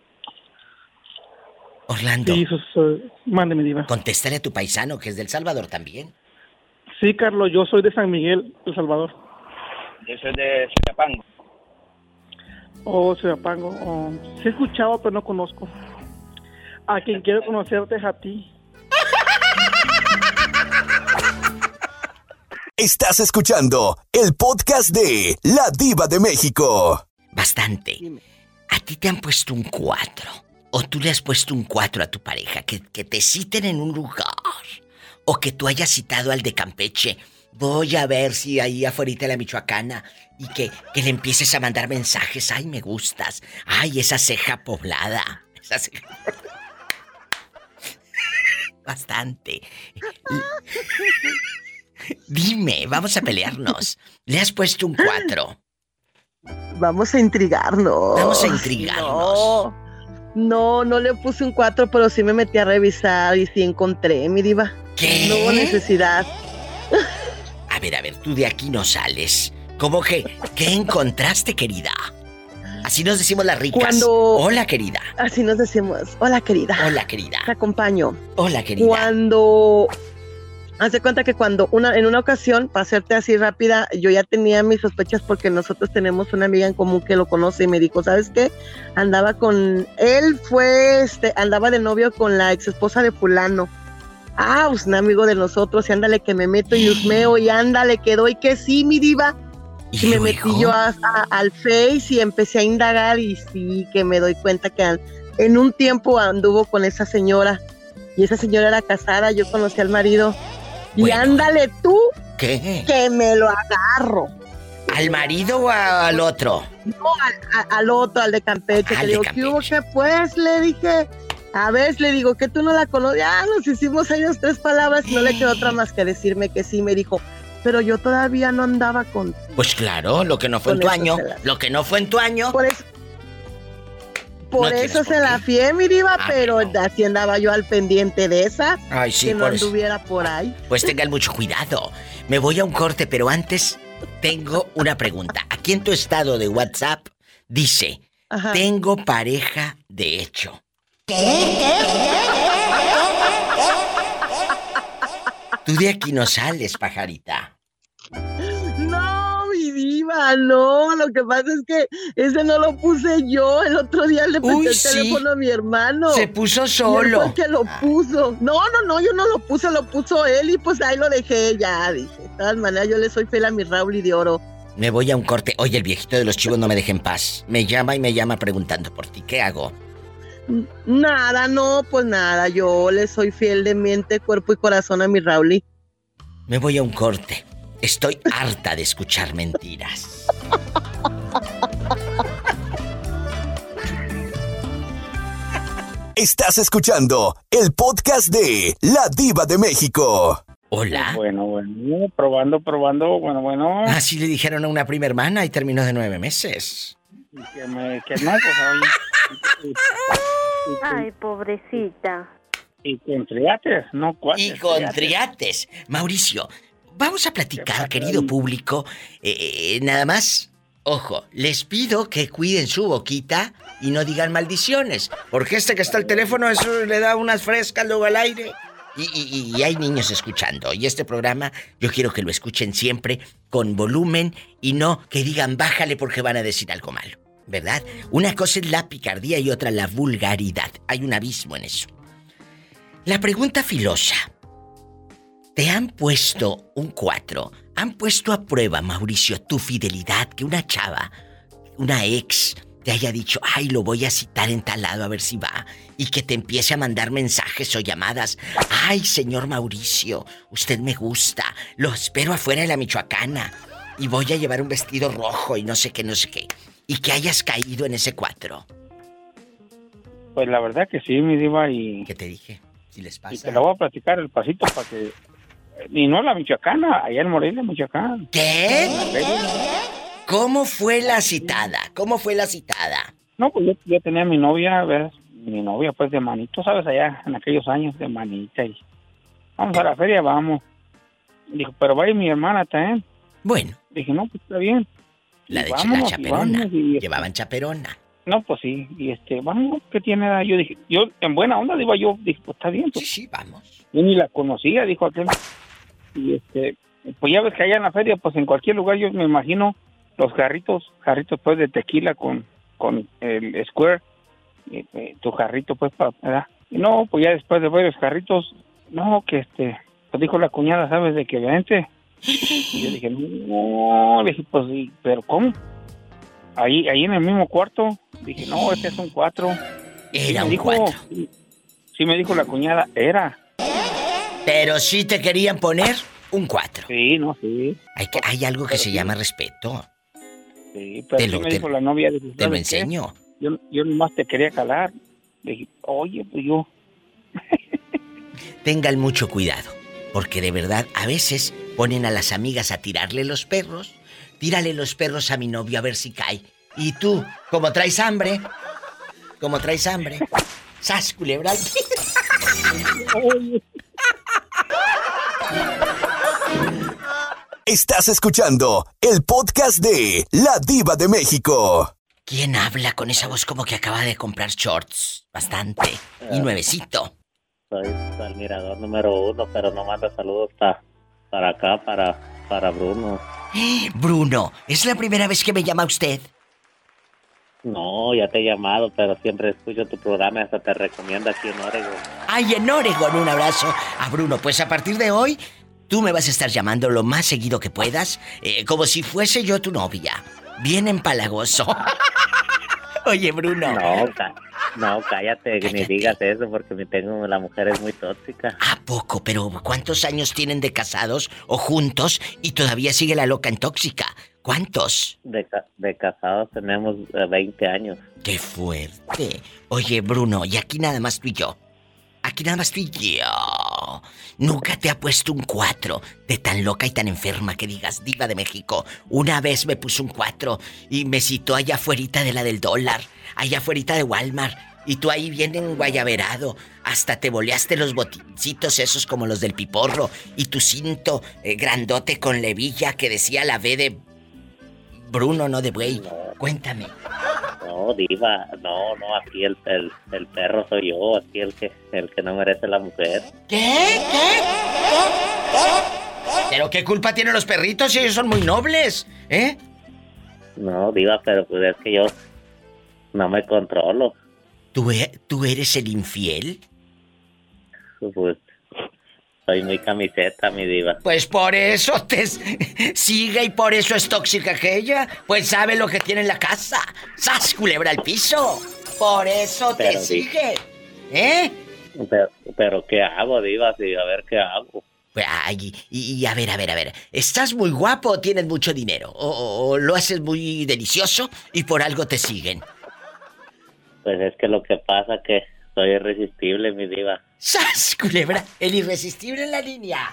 Orlando. Sí, sus, eh, mande, mi diva. Contéstale a tu paisano, que es del Salvador también. Sí, Carlos, yo soy de San Miguel, El Salvador. Yo soy de Chiapango. Oh, Soyapango. Oh, sí he escuchado, pero no conozco. A quien quiero conocerte es a ti. Estás escuchando el podcast de La Diva de México. Bastante. ¿A ti te han puesto un 4? ¿O tú le has puesto un 4 a tu pareja? Que, que te citen en un lugar. ¿O que tú hayas citado al de Campeche? Voy a ver si ahí afuera de la Michoacana. Y que, que le empieces a mandar mensajes. Ay, me gustas. Ay, esa ceja poblada. Esa ceja Bastante. Dime, vamos a pelearnos. Le has puesto un 4. Vamos a intrigarnos. Vamos a intrigarnos. No, no, no le puse un 4, pero sí me metí a revisar y sí encontré, mi diva. ¿Qué? No hubo necesidad. A ver, a ver, tú de aquí no sales. ¿Cómo que? ¿Qué encontraste, querida? Así nos decimos las ricas. Cuando- Hola, querida. Así nos decimos. Hola, querida. Hola, querida. Te acompaño. Hola, querida. Cuando. Haz de cuenta que cuando una, en una ocasión, para hacerte así rápida, yo ya tenía mis sospechas porque nosotros tenemos una amiga en común que lo conoce y me dijo, ¿sabes qué? Andaba con, él fue, este, andaba de novio con la ex esposa de fulano. Ah, pues un amigo de nosotros, y ándale que me meto y husmeo y ándale que doy que sí, mi diva. Y me metí yo a- a- al Face y empecé a indagar y sí que me doy cuenta que en un tiempo anduvo con esa señora. Y esa señora era casada, yo conocí al marido. Y ándale tú, ¿Qué? que me lo agarro. ¿Al marido o al otro? No, al, a- al otro, al de Campeche. Al que de le digo, ¿qué hubo? ¿Qué pues? Le dije, a ver, le digo, que tú no la conoces. Ya nos hicimos las tres palabras y no le quedó otra más que decirme que sí. Me dijo, pero yo todavía no andaba con... Pues claro, lo que no fue en tu año, lo que no fue en tu año. Por eso, por No eso por se la fié, mi diva, Ah, pero así andaba yo al pendiente de esa. Ay, sí, que no por eso. por ahí. Pues tengan mucho cuidado. Me voy a un corte, pero antes tengo una pregunta. Aquí en tu estado de WhatsApp dice, Ajá. tengo pareja de hecho. Tú de aquí no sales, pajarita. Diva, no. Lo que pasa es que ese no lo puse yo. El otro día le presté Uy, el sí. teléfono a mi hermano. Se puso solo. fue el que lo puso. No, no, no, yo no lo puse, lo puso él y pues ahí lo dejé ya. Dije, de todas maneras, yo le soy fiel a mi Raúl y de oro. Me voy a un corte. Oye, el viejito de los chivos no me deja en paz. Me llama y me llama preguntando por ti. ¿Qué hago? Nada, no, pues nada. Yo le soy fiel de mente, cuerpo y corazón a mi Raúl. Me voy a un corte. Estoy harta de escuchar mentiras. Estás escuchando el podcast de La Diva de México. Hola. Bueno, bueno, probando, probando, bueno, bueno. Así le dijeron a una prima hermana y terminó de nueve meses. Que, me, que no, pues. Ay, pobrecita. Y con triates, no cuates. Y con triates. Mauricio, vamos a platicar, querido público. Eh, eh, nada más, ojo, les pido que cuiden su boquita y no digan maldiciones. Porque este que está al teléfono, eso le da unas frescas luego al aire. Y, y- y hay niños escuchando. Y este programa yo quiero que lo escuchen siempre con volumen y no que digan bájale porque van a decir algo malo. ¿Verdad? Una cosa es la picardía y otra la vulgaridad. Hay un abismo en eso. La pregunta filosa. ¿Te han puesto un 4? ¿Han puesto a prueba, Mauricio, tu fidelidad que una chava, una ex, te haya dicho, ay, lo voy a citar en tal lado a ver si va? Y que te empiece a mandar mensajes o llamadas. Ay, señor Mauricio, usted me gusta. Lo espero afuera de la Michoacana. Y voy a llevar un vestido rojo y no sé qué, no sé qué. Y que hayas caído en ese 4. Pues la verdad que sí, mi diva, y... ¿Qué te dije? Si les pasa. Y te lo voy a platicar el pasito para que... Y no la Michoacana, allá en Morelia, Michoacán. ¿Qué? La. ¿Cómo fue la citada? ¿Cómo fue la citada? No, pues yo, yo tenía mi novia, ¿ves? Mi novia, pues, de manito, ¿sabes? Allá, en aquellos años, de manita. Y vamos a la feria, vamos. Dijo, pero va a ir mi hermana también. Bueno. Dije, no, pues está bien. La de la vámonos, y chaperona. y- Llevaban chaperona. No, pues sí, y este, vamos, ¿qué tiene? edad? Yo dije, yo en buena onda, digo yo, dije, pues está bien. Pues. Sí, sí, vamos. Yo ni la conocía, dijo aquel. Y este, pues ya ves que allá en la feria, pues en cualquier lugar yo me imagino los jarritos, jarritos pues de tequila con, con el square, y, eh, tu jarrito pues para, ¿verdad? Y no, pues ya después de varios jarritos, no, que este, pues dijo la cuñada, ¿sabes? De que vente. Y yo dije, no, le dije, pues sí, pero ¿cómo? Ahí, ahí en el mismo cuarto, dije, no, este es un cuatro. Era un dijo, cuatro. Sí me dijo la cuñada, era. Pero sí te querían poner un 4. Sí, no, sí. Hay, que, hay algo que se llama respeto. Sí, pero Te lo- me te- dijo la novia. dije, te lo "¿Sabes qué? enseño. Yo, yo nomás te quería calar. Le dije, oye, pues yo... Tengan mucho cuidado. Porque de verdad, a veces ponen a las amigas a tirarle los perros. Tírale los perros a mi novio a ver si cae. Y tú, como traes hambre, como traes hambre, sas culebra. Estás escuchando el podcast de La Diva de México. ¿Quién habla con esa voz como que acaba de comprar shorts? Bastante. Y nuevecito. Soy el mirador número uno, pero no manda saludos pa- para acá, para, para Bruno. Bruno, ¿es la primera vez que me llama usted? No, ya te he llamado, pero siempre escucho tu programa y hasta te recomiendo aquí en Oregon. Ay, en Oregon, un abrazo a Bruno. Pues a partir de hoy, tú me vas a estar llamando lo más seguido que puedas, eh, como si fuese yo tu novia. Bien empalagoso. Oye, Bruno. No, No, cállate, que ni digas eso porque mi tengo la mujer es muy tóxica. ¿A poco? Pero ¿cuántos años tienen de casados o juntos y todavía sigue la loca en tóxica? ¿Cuántos? De, ca- de casados tenemos eh, 20 años. ¡Qué fuerte! Oye, Bruno, y aquí nada más tú y yo. Aquí nada más tú y yo. Nunca te ha puesto un cuatro de tan loca y tan enferma que digas, diva de México. Una vez me puso un cuatro y me citó allá afuera de la del dólar, allá afuera de Walmart. Y tú ahí bien en guayaberado. Hasta te boleaste los botincitos esos como los del piporro. Y tu cinto eh, grandote con levilla que decía la B de Bruno, no de buey. Cuéntame. No, diva, no, no, aquí el, el, el perro soy yo, aquí el que, el que no merece la mujer. ¿Qué? ¿Qué? ¿Pero qué culpa tienen los perritos si ellos son muy nobles? ¿Eh? No, diva, pero pues es que yo no me controlo. ¿Tú, e- tú eres el infiel? Pues soy muy camiseta, mi diva. Pues por eso te sigue y por eso es tóxica aquella. Pues sabe lo que tiene en la casa. ¡Sas, culebra al piso! Por eso te Pero sigue. ¿Eh? Pero, pero ¿qué hago, diva? Sí, a ver qué hago. Ay, y, y a ver, a ver, a ver. ¿Estás muy guapo o tienes mucho dinero? O, o- o lo haces muy delicioso y por algo te siguen? Pues es que lo que pasa que soy irresistible, mi diva. ¡Sas, culebra! El irresistible en la línea.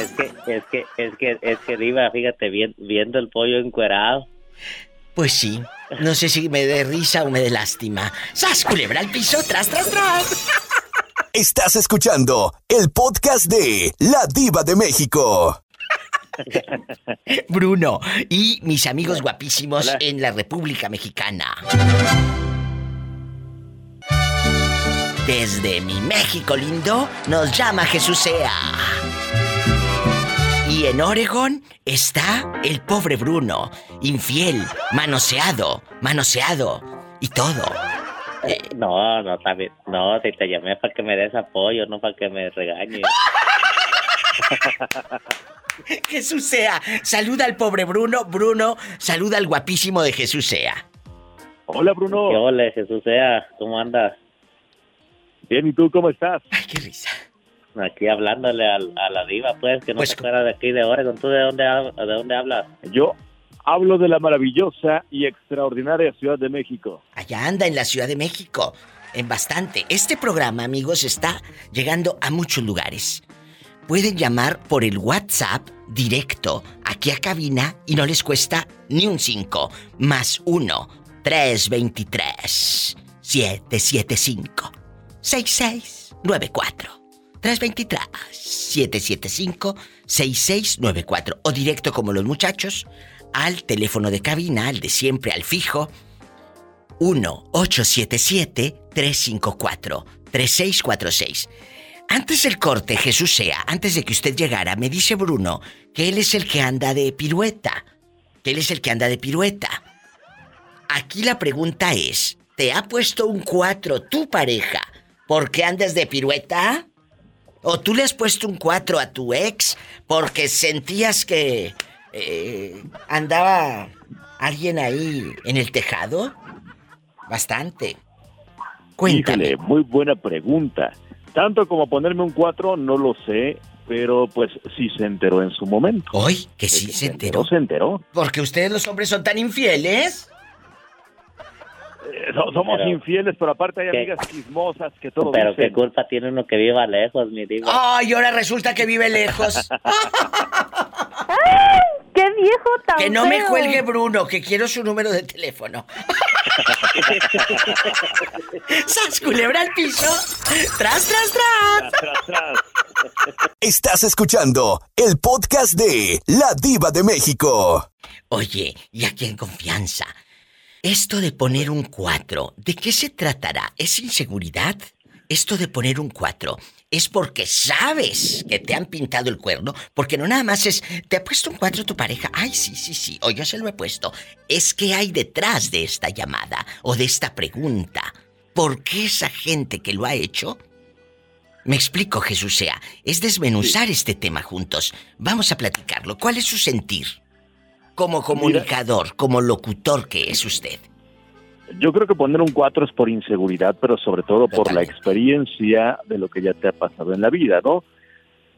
Es que, es que, es que, es que diva, fíjate, bien- viendo el pollo encuerado. Pues sí. No sé si me dé risa o me dé lástima. ¡Sas, culebra al piso! ¡Tras, tras, tras! Estás escuchando el podcast de La Diva de México. Bruno y mis amigos guapísimos en la República Mexicana. Desde mi México lindo nos llama Jesús Sea. Y en Oregon está el pobre Bruno, infiel, manoseado, manoseado y todo. No, no, también, no, si te llamé para que me des apoyo, no para que me regañes. Jesús Sea, saluda al pobre Bruno. Bruno, saluda al guapísimo de Jesús Sea. Hola, Bruno. ¿Qué ole, Jesús sea? ¿Cómo andas? Bien, ¿y tú cómo estás? Ay, qué risa. Aquí hablándole a, la diva, pues, que no se fuera de aquí de Oregon. ¿Tú de dónde, de dónde hablas? Yo hablo de la maravillosa y extraordinaria Ciudad de México. Allá anda en la Ciudad de México. En bastante. Este programa, amigos, está llegando a muchos lugares. Pueden llamar por el WhatsApp directo aquí a cabina y no les cuesta ni un 5. Más 1 323 775 6694 323 775 6694 o directo como los muchachos al teléfono de cabina, al de siempre, al fijo 1-877-354-3646. Antes del corte, Jesús sea, antes de que usted llegara, me dice Bruno que él es el que anda de pirueta. Que él es el que anda de pirueta. Aquí la pregunta es, ¿te ha puesto un 4 tu pareja porque andas de pirueta? ¿O tú le has puesto un 4 a tu ex porque sentías que eh, andaba alguien ahí en el tejado? Bastante. Cuéntame. Híjole, muy buena pregunta. Tanto como ponerme un 4, no lo sé, pero pues sí se enteró en su momento. ¿Hoy? Que sí se enteró. Se enteró. Porque ustedes los hombres son tan infieles. Eh, so- somos Pero- infieles, pero aparte hay ¿Qué? amigas chismosas que todo Pero dicen. qué culpa tiene uno que viva lejos, mi diva. Ay, ahora resulta que vive lejos. ¡Qué viejo tan Que no me cuelgue Bruno, que quiero su número de teléfono. ¡Sas culebra al piso! ¡Tras, tras, tras! Estás escuchando el podcast de La Diva de México. Oye, y aquí en confianza. Esto de poner un 4, ¿de qué se tratará? ¿Es inseguridad? Esto de poner un 4 es porque sabes que te han pintado el cuerno, porque no nada más es, te ha puesto un 4 tu pareja, ay, sí, sí, sí, o yo se lo he puesto. Es que hay detrás de esta llamada o de esta pregunta. ¿Por qué esa gente que lo ha hecho? Me explico, Jesús sea, es desmenuzar este tema juntos. Vamos a platicarlo. ¿Cuál es su sentir? Como comunicador, como locutor que es usted. Yo creo que poner un 4 es por inseguridad, pero sobre todo por la experiencia de lo que ya te ha pasado en la vida, ¿no?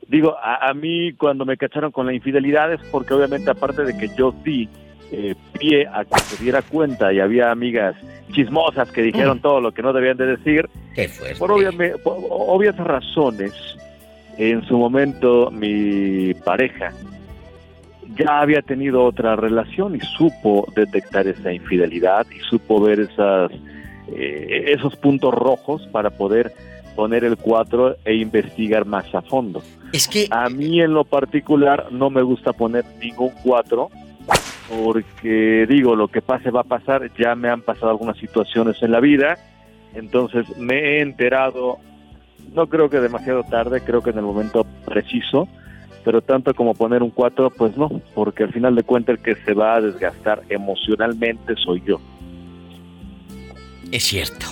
Digo, a, a mí cuando me cacharon con la infidelidad es porque obviamente aparte de que yo di eh, pie a que se diera cuenta y había amigas chismosas que dijeron todo lo que no debían de decir, por, obviame- por obvias razones, en su momento mi pareja ya había tenido otra relación y supo detectar esa infidelidad y supo ver esas eh, esos puntos rojos para poder poner el 4 e investigar más a fondo. Es que a mí en lo particular no me gusta poner ningún 4 porque digo, lo que pase va a pasar, ya me han pasado algunas situaciones en la vida, entonces me he enterado, no creo que demasiado tarde, creo que en el momento preciso, pero tanto como poner un 4, pues no, porque al final de cuentas el que se va a desgastar emocionalmente soy yo. Es cierto.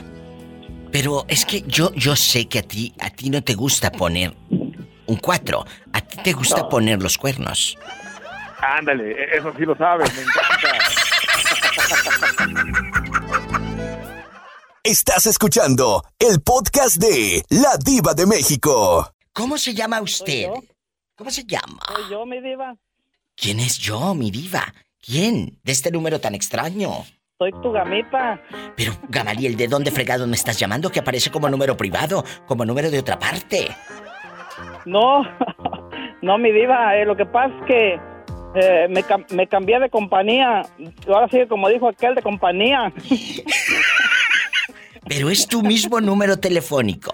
Pero es que yo, yo sé que a ti, a ti no te gusta poner un 4. A ti te gusta poner los cuernos. Ándale, e- eso sí lo sabes, me encanta. Estás escuchando el podcast de La Diva de México. ¿Cómo se llama usted? ¿Cómo se llama? Soy yo, mi diva. ¿Quién es yo, mi diva? ¿Quién? De este número tan extraño. Soy tu gamita. Pero, Gamaliel, ¿de dónde fregado me estás llamando? Que aparece como número privado, como número de otra parte. No, no, mi diva. eh, lo que pasa es que eh, me, cam- me cambié de compañía. Ahora sí, como dijo aquel, de compañía. Pero es tu mismo número telefónico.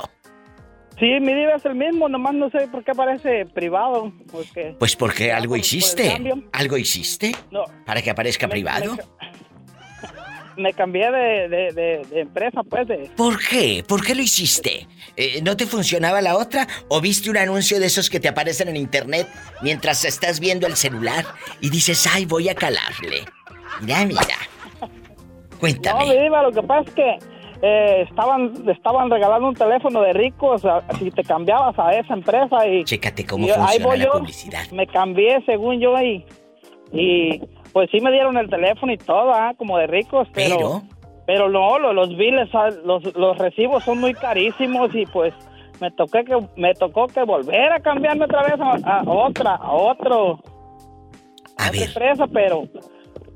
Sí, mi diva es el mismo, nomás no sé por qué aparece privado. Porque Pues porque algo hiciste. ¿Algo hiciste? No. ¿Para que aparezca privado? me cambié de, de, de- de empresa, pues. De, ¿Por qué? ¿Por qué lo hiciste? Eh, ¿No te funcionaba la otra? ¿O viste un anuncio de esos que te aparecen en internet mientras estás viendo el celular y dices, ay, voy a calarle? Mira, mira. Cuéntame. No, mi diva, lo que pasa es que eh, estaban, estaban regalando un teléfono de ricos a- si te cambiabas a esa empresa y... Chécate cómo y ahí funciona voy la yo, publicidad. Me cambié según yo y... Y pues sí me dieron el teléfono y todo, ah, como de ricos, pero... Pero- Pero no, lo- los biles, ah, los, los recibos son muy carísimos y pues me toqué que me tocó que volver a cambiarme otra vez a, a otra, a otro, a otra empresa, pero,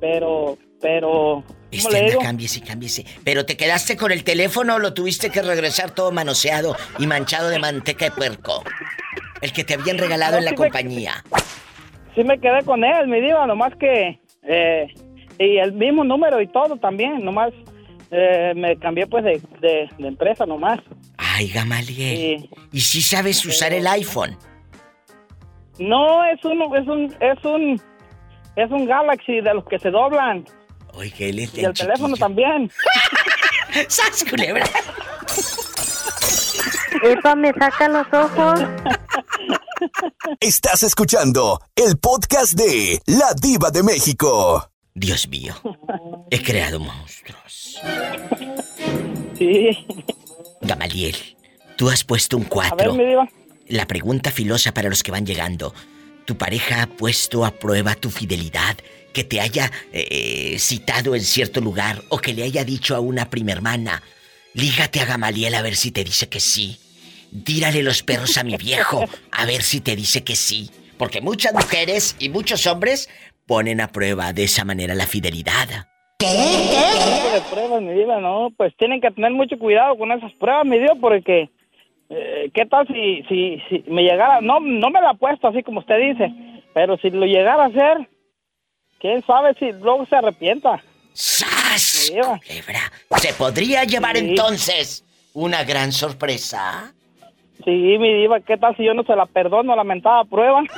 pero, pero, ¿cómo Este anda, cámbiese, cámbiese. ¿Pero te quedaste con el teléfono o lo tuviste que regresar todo manoseado y manchado de manteca de puerco? El que te habían regalado No, en la sí me- compañía. Sí me quedé con él, mi diva, nomás que, eh, y el mismo número y todo también, nomás eh, me cambié pues de, de, de empresa nomás. Ay, Gamaliel. Y- ¿Y si sabes usar el iPhone? no, es un, es un, es un, es un Galaxy de los que se doblan. Oye, él es Y el teléfono también. ¡Sas, culebra! Epa, me saca los ojos. Estás escuchando el podcast de La Diva de México. Dios mío, he creado monstruos. Sí. Gamaliel, tú has puesto un A ver, 4. mi diva. La pregunta filosa para los que van llegando. ¿Tu pareja ha puesto a prueba tu fidelidad? Que te haya eh, citado en cierto lugar o que le haya dicho a una prima hermana, lígate a Gamaliel a ver si te dice que sí. Tírale los perros a mi viejo a ver si te dice que sí. Porque muchas mujeres y muchos hombres ponen a prueba de esa manera la fidelidad. Tipo de pruebas, mi diva, no, pues tienen que tener mucho cuidado con esas pruebas, mi diva, porque eh, ¿qué tal si, si, si me llegara, no, no me la he puesto así como usted dice, pero si lo llegara a hacer, quién sabe si luego se arrepienta. ¡Sas! Culebra. ¿Se podría llevar Sí. entonces una gran sorpresa? Sí, mi diva, ¿qué tal si yo no se la perdono la mentada prueba?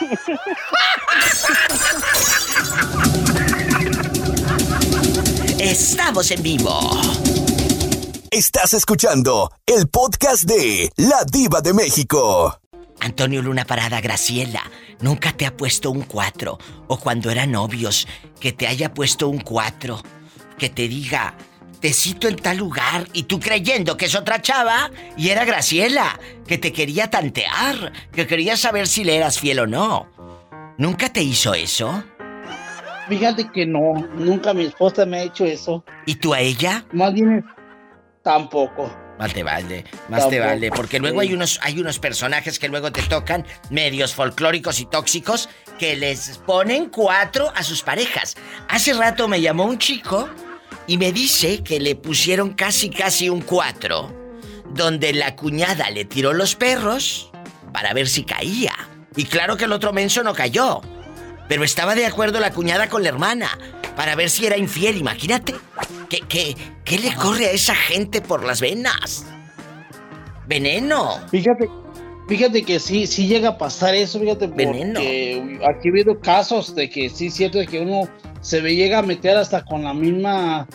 Estamos en vivo. Estás escuchando el podcast de La Diva de México. Antonio Luna Parada, Graciela, nunca te ha puesto un 4. O cuando eran novios, que te haya puesto un 4. Que te diga, te cito en tal lugar y tú creyendo que es otra chava y era Graciela, que te quería tantear, que quería saber si le eras fiel o no. ¿Nunca te hizo eso? Fíjate que no, nunca mi esposa me ha hecho eso. ¿Y tú a ella? Más bien, tampoco. Más te vale, más te vale, porque luego hay unos, hay unos personajes que luego te tocan, medios folclóricos y tóxicos, que les ponen cuatro a sus parejas. Hace rato me llamó un chico y me dice que le pusieron casi casi un cuatro, donde la cuñada le tiró los perros para ver si caía. Y claro que el otro menso no cayó, pero estaba de acuerdo la cuñada con la hermana para ver si era infiel, imagínate. ¿Qué, qué, qué le corre a esa gente por las venas? Veneno. Fíjate, fíjate que sí, sí llega a pasar eso, fíjate, porque aquí ha habido casos de que sí es cierto de que uno se ve llega a meter hasta con la misma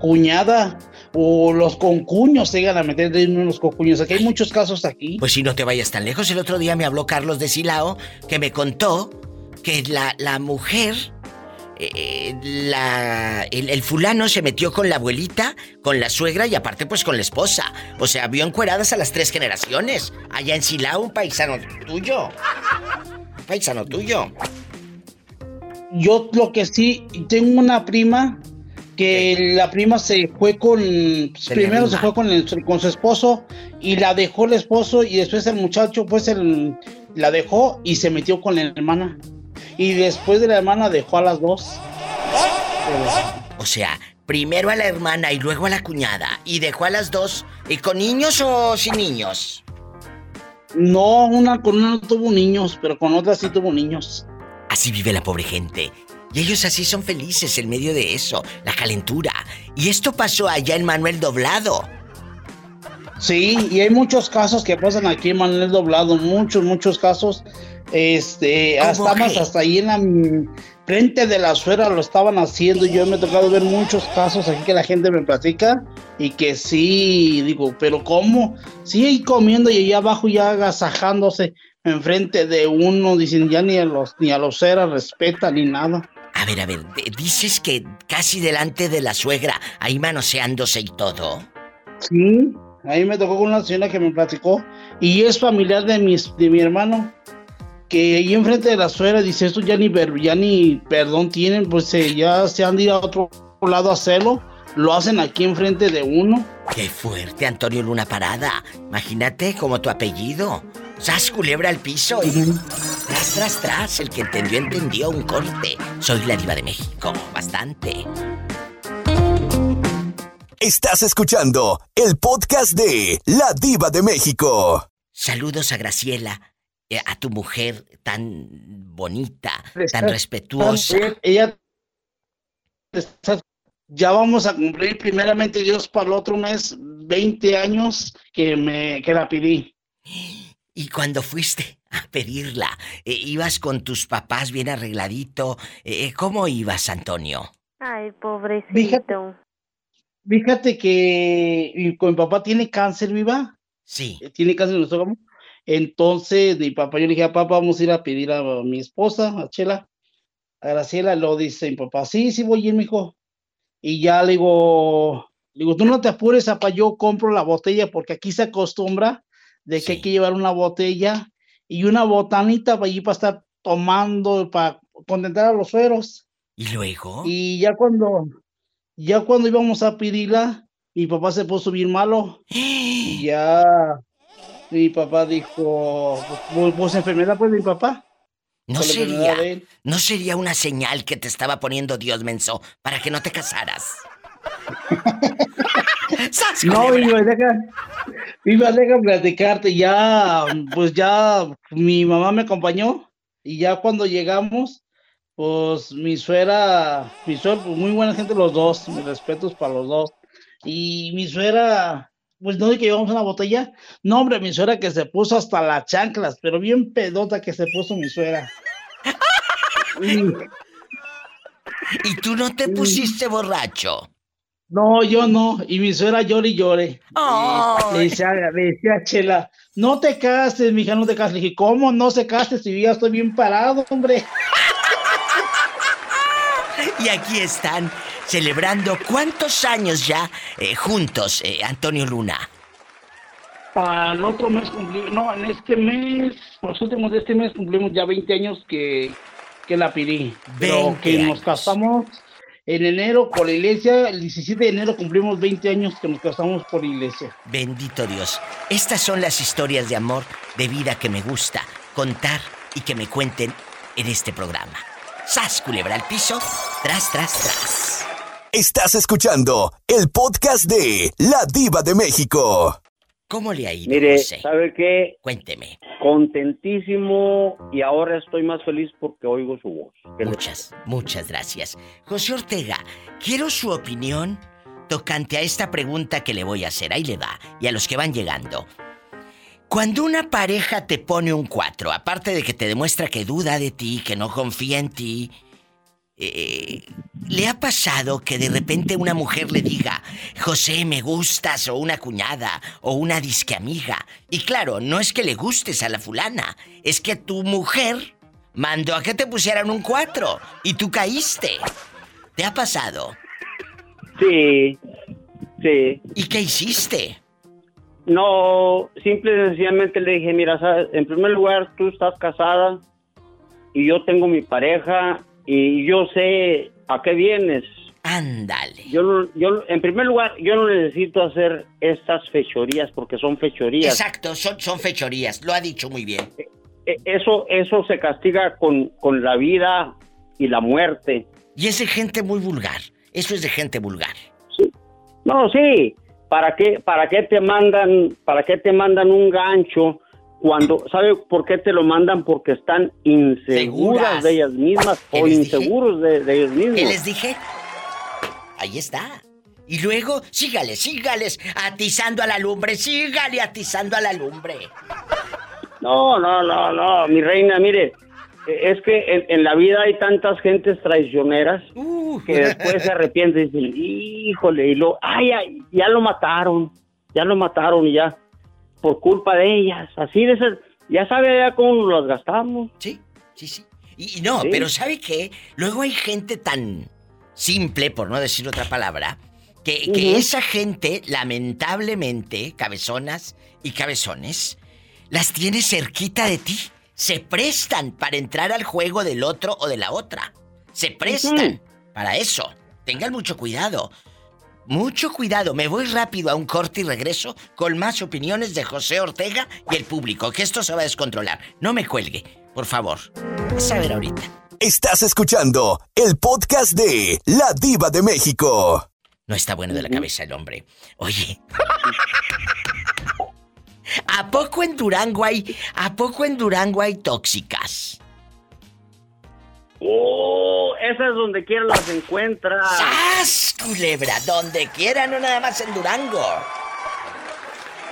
cuñada o los concuños se llegan a meter de uno los concuños. Aquí hay muchos casos aquí. Pues si no te vayas tan lejos, el otro día me habló Carlos de Silao que me contó que la, la mujer, eh, la, el, el fulano se metió con la abuelita, con la suegra y aparte pues con la esposa. O sea, vio encueradas a las tres generaciones. Allá en Silao, un paisano tuyo. Un paisano tuyo. Yo lo que sí, tengo una prima que la prima se fue con, primero se fue con, el- con su esposo y la dejó el esposo y después el muchacho pues el, la dejó y se metió con la hermana. Y después de la hermana dejó a las dos. O sea, primero a la hermana y luego a la cuñada. Y dejó a las dos. ¿Y con niños o sin niños? No, una con una no tuvo niños, pero con otra sí tuvo niños. Así vive la pobre gente. Y ellos así son felices en medio de eso, la calentura. Y esto pasó allá en Manuel Doblado. Sí, y hay muchos casos que pasan aquí en Manuel Doblado, muchos, muchos casos. Este, hasta más hasta ahí en la frente de la suera lo estaban haciendo. Yo me he tocado ver muchos casos aquí que la gente me platica y que sí, digo, pero ¿cómo? Sí, ahí comiendo y allá abajo ya agasajándose enfrente de uno, dicen ya ni a los ni a los ceras respeta ni nada. A ver, a ver, dices que casi delante de la suegra, ahí manoseándose y todo. Sí, ahí me tocó con una señora que me platicó y es familiar de mis de mi hermano que ahí enfrente de la suegra dice esto ya ni ver- ya ni perdón tienen pues eh, ya se han ido a otro lado a hacerlo lo hacen aquí enfrente de uno Qué fuerte, Antonio Luna Parada. Imagínate como tu apellido. Sas culebra al piso y. Tras, tras, tras. El que entendió, entendió un corte. Soy la diva de México. Bastante. Estás escuchando el podcast de La Diva de México. Saludos a Graciela, a tu mujer tan bonita, tan respetuosa. ella está- ya vamos a cumplir primeramente Dios para el otro mes 20 años que me que la pedí Y cuando fuiste a pedirla, eh, ibas con tus papás bien arregladito. Eh, ¿Cómo ibas, Antonio? Ay, pobrecito. Fíjate, fíjate que mi, con mi papá tiene cáncer, viva. Sí. Tiene cáncer en el estómago. Entonces, mi papá, yo le dije a papá, vamos a ir a pedir a mi esposa, a Chela, a Graciela. Lo dice mi papá, sí, sí voy a ir, mijo. Y ya le digo, le digo, tú no te apures, papá, yo compro la botella porque aquí se acostumbra de que hay que llevar una botella y una botanita para allí para estar tomando, para contentar a los sueros. ¿Y luego? Y ya cuando, ya cuando íbamos a pedirla, mi papá se puso bien malo. Y ya mi papá dijo, pues enfermedad pues mi papá. ¿No sería. ¿No sería una señal que te estaba poniendo Dios menso para que no te casaras? ¡Sas, No! Viva, deja, Viva, deja platicarte. Ya, pues ya mi mamá me acompañó y ya cuando llegamos, pues mi suegra, mi suegra, pues muy buena gente los dos, mis respetos para los dos. Y mi suegra, pues no de que llevamos una botella, no hombre, mi suegra que se puso hasta las chanclas, pero bien pedota que se puso mi suegra. Y- ¿Y tú no te pusiste borracho? No, yo no. Y mi suegra llore y llore. Y Le decía, le decía a Chela, no te cases, mija, no te cases. Le dije, ¿cómo no se cases si ya estoy bien parado, hombre? Y aquí están celebrando cuántos años ya eh, juntos, eh, Antonio Luna. Para el otro mes cumplimos, no, en este mes, los últimos de este mes cumplimos ya 20 años que, que la pedí. Pero 20 que nos casamos en enero por la iglesia. El 17 de enero cumplimos 20 años que nos casamos por iglesia. Bendito Dios. Estas son las historias de amor, de vida que me gusta contar y que me cuenten en este programa. ¡Sas, culebra al piso! ¡Tras, tras, tras! Estás escuchando el podcast de La Diva de México. ¿Cómo le ha ido, Mire, José? ¿sabe qué? Cuénteme. Contentísimo y ahora estoy más feliz porque oigo su voz. ¿Qué le- Muchas, muchas gracias. José Ortega, quiero su opinión tocante a esta pregunta que le voy a hacer. Ahí le va. Y a los que van llegando. Cuando una pareja te pone un 4, aparte de que te demuestra que duda de ti, que no confía en ti, eh, ¿le ha pasado que de repente una mujer le diga, José, me gustas, o una cuñada, o una disque amiga? Y claro, no es que le gustes a la fulana, es que tu mujer mandó a que te pusieran un 4 y tú caíste. ¿Te ha pasado? Sí, sí. ¿Y qué hiciste? No, simple y sencillamente le dije, mira, sabes, en primer lugar, tú estás casada y yo tengo mi pareja y yo sé a qué vienes. Ándale. Yo, no- yo, en primer lugar, yo no necesito hacer estas fechorías porque son fechorías. Exacto, son, son fechorías, lo ha dicho muy bien. E- Eso, eso se castiga con, con la vida y la muerte. Y es de gente muy vulgar, eso es de gente vulgar. No, sí. ¿Para qué, para qué te mandan, para qué te mandan un gancho cuando, ¿sabe por qué te lo mandan? Porque están inseguras Seguras. de ellas mismas ¿Qué o inseguros de, de ellos mismos. ¿Qué les dije? Ahí está. Y luego, sígale, sígales, atizando a la lumbre, sígale atizando a la lumbre. No, no, no, no, mi reina, mire, eh, es que en, en la vida hay tantas gentes traicioneras Uh. que después se arrepienten y dicen, híjole, y lo, ay, ay, ya lo mataron, ya lo mataron y ya, por culpa de ellas, así de esas, ya sabe ya cómo nos las gastamos. Sí, sí, sí. Y, y no, Sí. pero ¿sabe qué? Luego hay gente tan simple, por no decir otra palabra, que, que esa gente, lamentablemente, cabezonas y cabezones, las tiene cerquita de ti. Se prestan para entrar al juego del otro o de la otra. Se prestan para eso. Tengan mucho cuidado. Mucho cuidado. Me voy rápido a un corte y regreso con más opiniones de José Ortega y el público, que esto se va a descontrolar. No me cuelgue, por favor. Vas a ver ahorita. Estás escuchando el podcast de La Diva de México. No está bueno de la cabeza el hombre. Oye. ¿A poco en Durango hay, a poco en Durango hay tóxicas? Oh, esas donde quiera las encuentras. ¡Sas, culebra! Donde quiera, no nada más en Durango.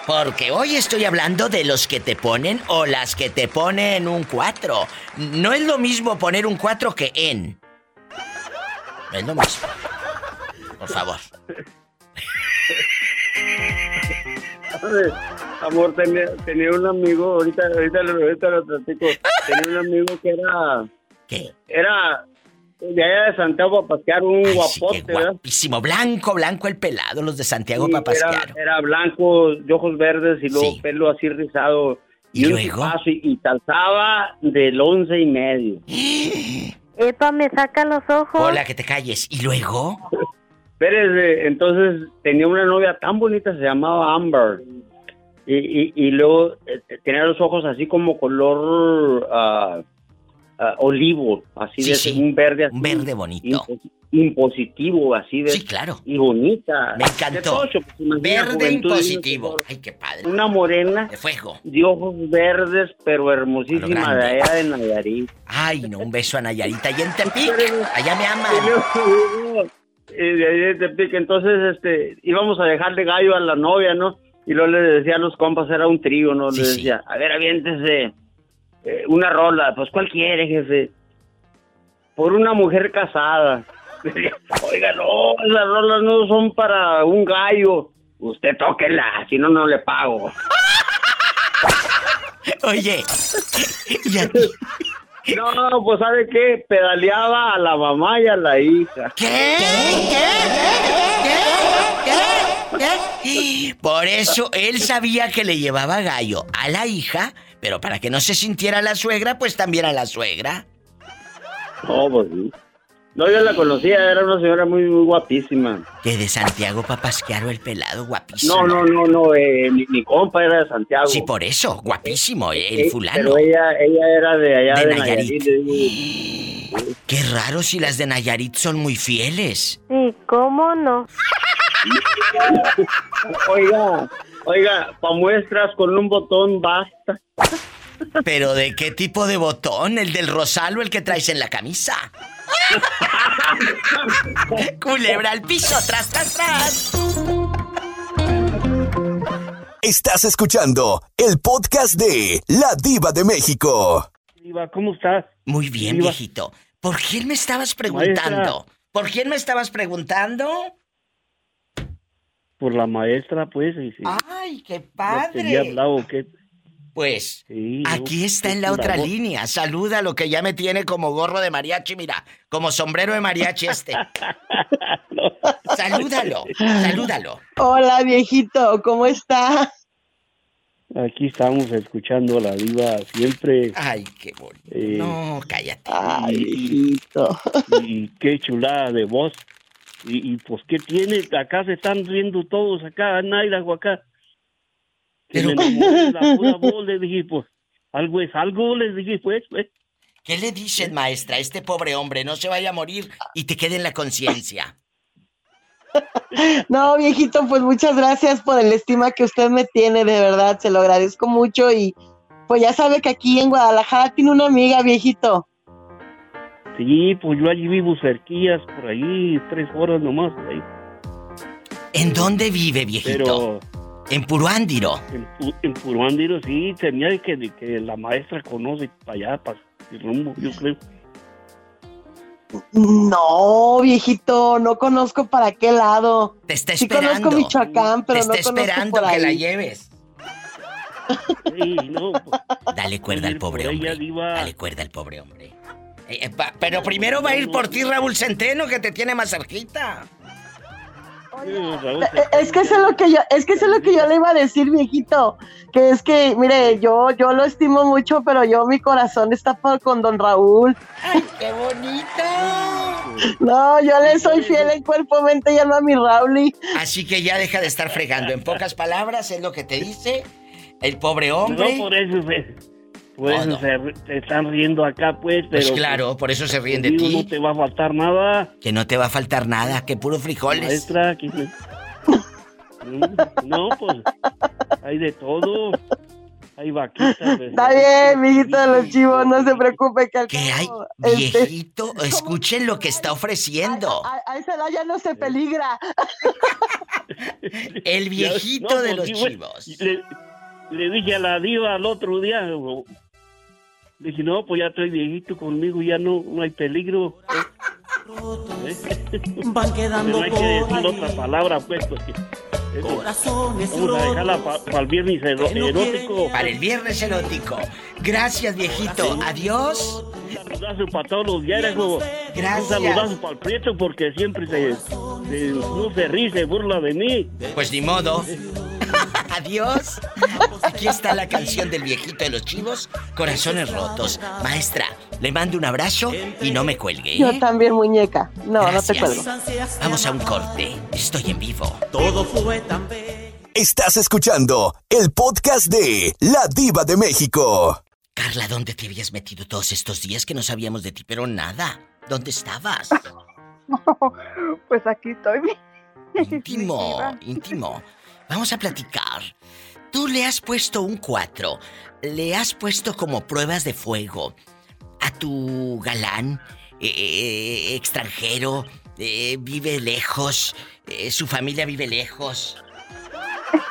Porque hoy estoy hablando de los que te ponen o las que te ponen un 4. No es lo mismo poner un 4 que en. No es lo mismo. Por favor. Amor, tenía, tenía un amigo, ahorita, ahorita, lo- ahorita lo platico, tenía un amigo que era... ¿Qué? Era de allá de Santiago para pasear un guapote, ¿verdad? Guapísimo, blanco, blanco el pelado, los de Santiago Sí, Papasquiaro. Era, era blanco, de ojos verdes y luego Sí. pelo así rizado. ¿Y luego? Y, y calzaba del once y medio. Epa, me saca los ojos. Hola, que te calles. ¿Y luego? Espérese, entonces tenía una novia tan bonita, se llamaba Amber. Y, y, y luego eh, tenía los ojos así como color ah, ah, olivo, así Sí, de sí. un verde así. Un verde bonito. impos- impositivo, así de. Sí, claro. Y bonita. Me encantó. Tocho, pues, Verde impositivo. Ay, qué padre. Una morena De fuego. de ojos verdes, pero hermosísima, de allá de Nayarit. Ay, no, un beso a Nayarita y en Tepic. Allá me Y aman. luego, eh, de ahí de Tepic, entonces este, íbamos a dejarle gallo a la novia, ¿no? Y luego le decía a los compas, era un trío, ¿no? Sí, le decía, a ver, aviéntese eh, una rola. Pues, ¿cuál quiere, jefe? Por una mujer casada. Oiga, no, esas rolas no son para un gallo. Usted tóquela, si no, no le pago. Oye, y a ti. No, pues, ¿sabe qué? Pedaleaba a la mamá y a la hija. ¿Qué? ¿Qué? Por eso él sabía que le llevaba gallo a la hija, pero para que no se sintiera la suegra, pues también a la suegra. No, pues sí. No, yo la conocía, era una señora muy, muy guapísima. Que de Santiago Papasquiaro el pelado, guapísimo. No, no, no, no, eh, mi, mi compa era de Santiago. Sí, por eso, guapísimo, el Eh, fulano. Pero ella, ella era de allá De de, Nayarit. Nayarit. Qué raro si las de Nayarit son muy fieles. Sí, ¿cómo no? Oiga, oiga, pa' muestras con un botón basta. ¿Pero de qué tipo de botón? ¿El del rosal o el que traes en la camisa? Culebra al piso, tras, tras, tras. Estás escuchando el podcast de La Diva de México. Diva, ¿cómo estás? Muy bien, Diva. viejito. ¿Por quién me estabas preguntando? ¿Por quién me estabas preguntando? Por la maestra, pues. Y, sí. ¡Ay, qué ¿No padre! te había hablado qué? Pues, Sí, aquí no, está en la otra voz. línea. Saluda lo que ya me tiene como gorro de mariachi, mira, como sombrero de mariachi este. Salúdalo, salúdalo. Hola, viejito, ¿cómo está? Aquí estamos escuchando a la diva siempre. Ay, qué bonito. Eh, No, cállate. Ay, viejito. Y qué chulada de voz. Y, y, pues, ¿qué tiene? Acá se están riendo todos, acá, en Idaho, acá. Que me enamoré de la pura voz, le dije, pues, algo es algo, les dije, pues, pues. ¿Qué le dices, maestra? Este pobre hombre no se vaya a morir y te quede en la conciencia. No, viejito, pues muchas gracias por el estima que usted me tiene, de verdad, se lo agradezco mucho y pues ya sabe que aquí en Guadalajara tiene una amiga, viejito. Sí, pues yo allí vivo cerquillas, por ahí, tres horas nomás, por ahí. ¿En dónde vive, viejito? Pero En Puruándiro. en, en Puruándiro sí, tenía que, que la maestra conoce para allá, para el rumbo, yo creo. No, viejito, no conozco para qué lado. Te está Sí esperando. conozco Michoacán, pero Te no está conozco esperando por que ahí. la lleves. Sí, no, pues, Dale cuerda al pobre hombre. Dale cuerda al pobre hombre. Eh, eh, pa- pero primero va a ir por ti Raúl Centeno, que te tiene más cerquita. Eh, Es que eso es lo que yo, es que eso es lo que yo le iba a decir, viejito, que es que, mire, yo, yo lo estimo mucho, pero yo mi corazón está por- con don Raúl. ¡Ay, qué bonito! No, yo le soy fiel en cuerpo, mente y alma a mi Raúl. Así que ya deja de estar fregando. En pocas palabras, es lo que te dice el pobre hombre. No, por eso por eso No, no. se, están riendo acá, pues, pero... Pues claro, por eso se ríen de ti. No te va a faltar nada, Que no te va a faltar nada, que puro frijoles. maestra. que- No, pues, hay de todo. Hay vaquitas. pues, Está bien, mijito de los chivos, no se preocupe que al ¿Qué hay? este, Viejito, escuchen lo que está ofreciendo. a, a esa edad ya no se peligra. El viejito No, de pues, los chivos. Le, le dije a la diva al otro día, dije, no, pues ya estoy viejito conmigo, ya no, no hay peligro. ¿Eh? Van quedando Pero hay que decir otra palabra, pues, porque... Corazones Vamos a dejarla para el viernes erótico. Para el viernes erótico. Gracias, viejito. Adiós. Un saludazo para todos los diarios. Gracias. Un saludazo para el Prieto porque siempre se, se- no se ríe, se burla de mí. Pues ni modo. Adiós. Aquí está la canción del viejito de los chivos, Corazones Rotos. Maestra, le mando un abrazo y no me cuelgue. ¿eh? Yo también, muñeca. No, no te Gracias. cuelgo. Vamos a un corte. Estoy en vivo. Todo fue tan. Estás escuchando el podcast de La Diva de México. Carla, ¿dónde te habías metido todos estos días que no sabíamos de ti, pero nada? ¿Dónde estabas? Pues aquí estoy. Íntimo, íntimo. Vamos a platicar. Tú le has puesto un 4, le has puesto como pruebas de fuego a tu galán eh, eh, extranjero, eh, vive lejos, eh, su familia vive lejos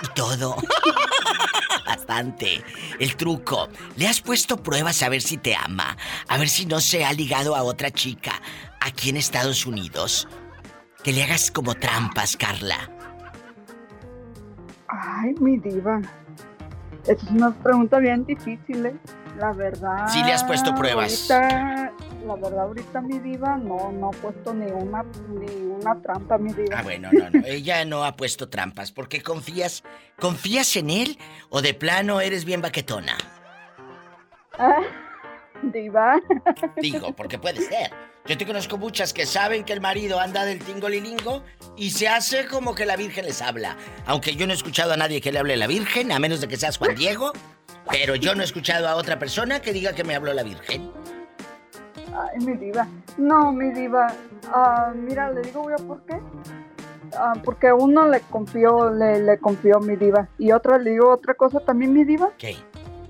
y todo. Bastante. El truco. Le has puesto pruebas a ver si te ama, a ver si no se ha ligado a otra chica aquí en Estados Unidos. Que le hagas como trampas, Carla. Ay, mi diva. Esa es una pregunta bien difícil, ¿eh? La verdad. Sí le has puesto pruebas. Ahorita, la verdad, ahorita mi diva no, no ha puesto ni una, ni una trampa, mi diva. Ah, bueno, no, no. Ella no ha puesto trampas. ¿Por qué confías? ¿Confías en él o de plano eres bien baquetona? Ah, Diva. Digo, porque puede ser. Yo te conozco muchas que saben que el marido anda del tingolilingo y se hace como que la Virgen les habla. Aunque yo no he escuchado a nadie que le hable la Virgen, a menos de que seas Juan Diego. Pero yo no he escuchado a otra persona que diga que me habló la Virgen. Ay, mi diva. No, mi diva. Ah, mira, le digo yo por qué. Ah, porque uno le confió, le, le confió mi diva. Y otra, le digo otra cosa también, mi diva. ¿Qué?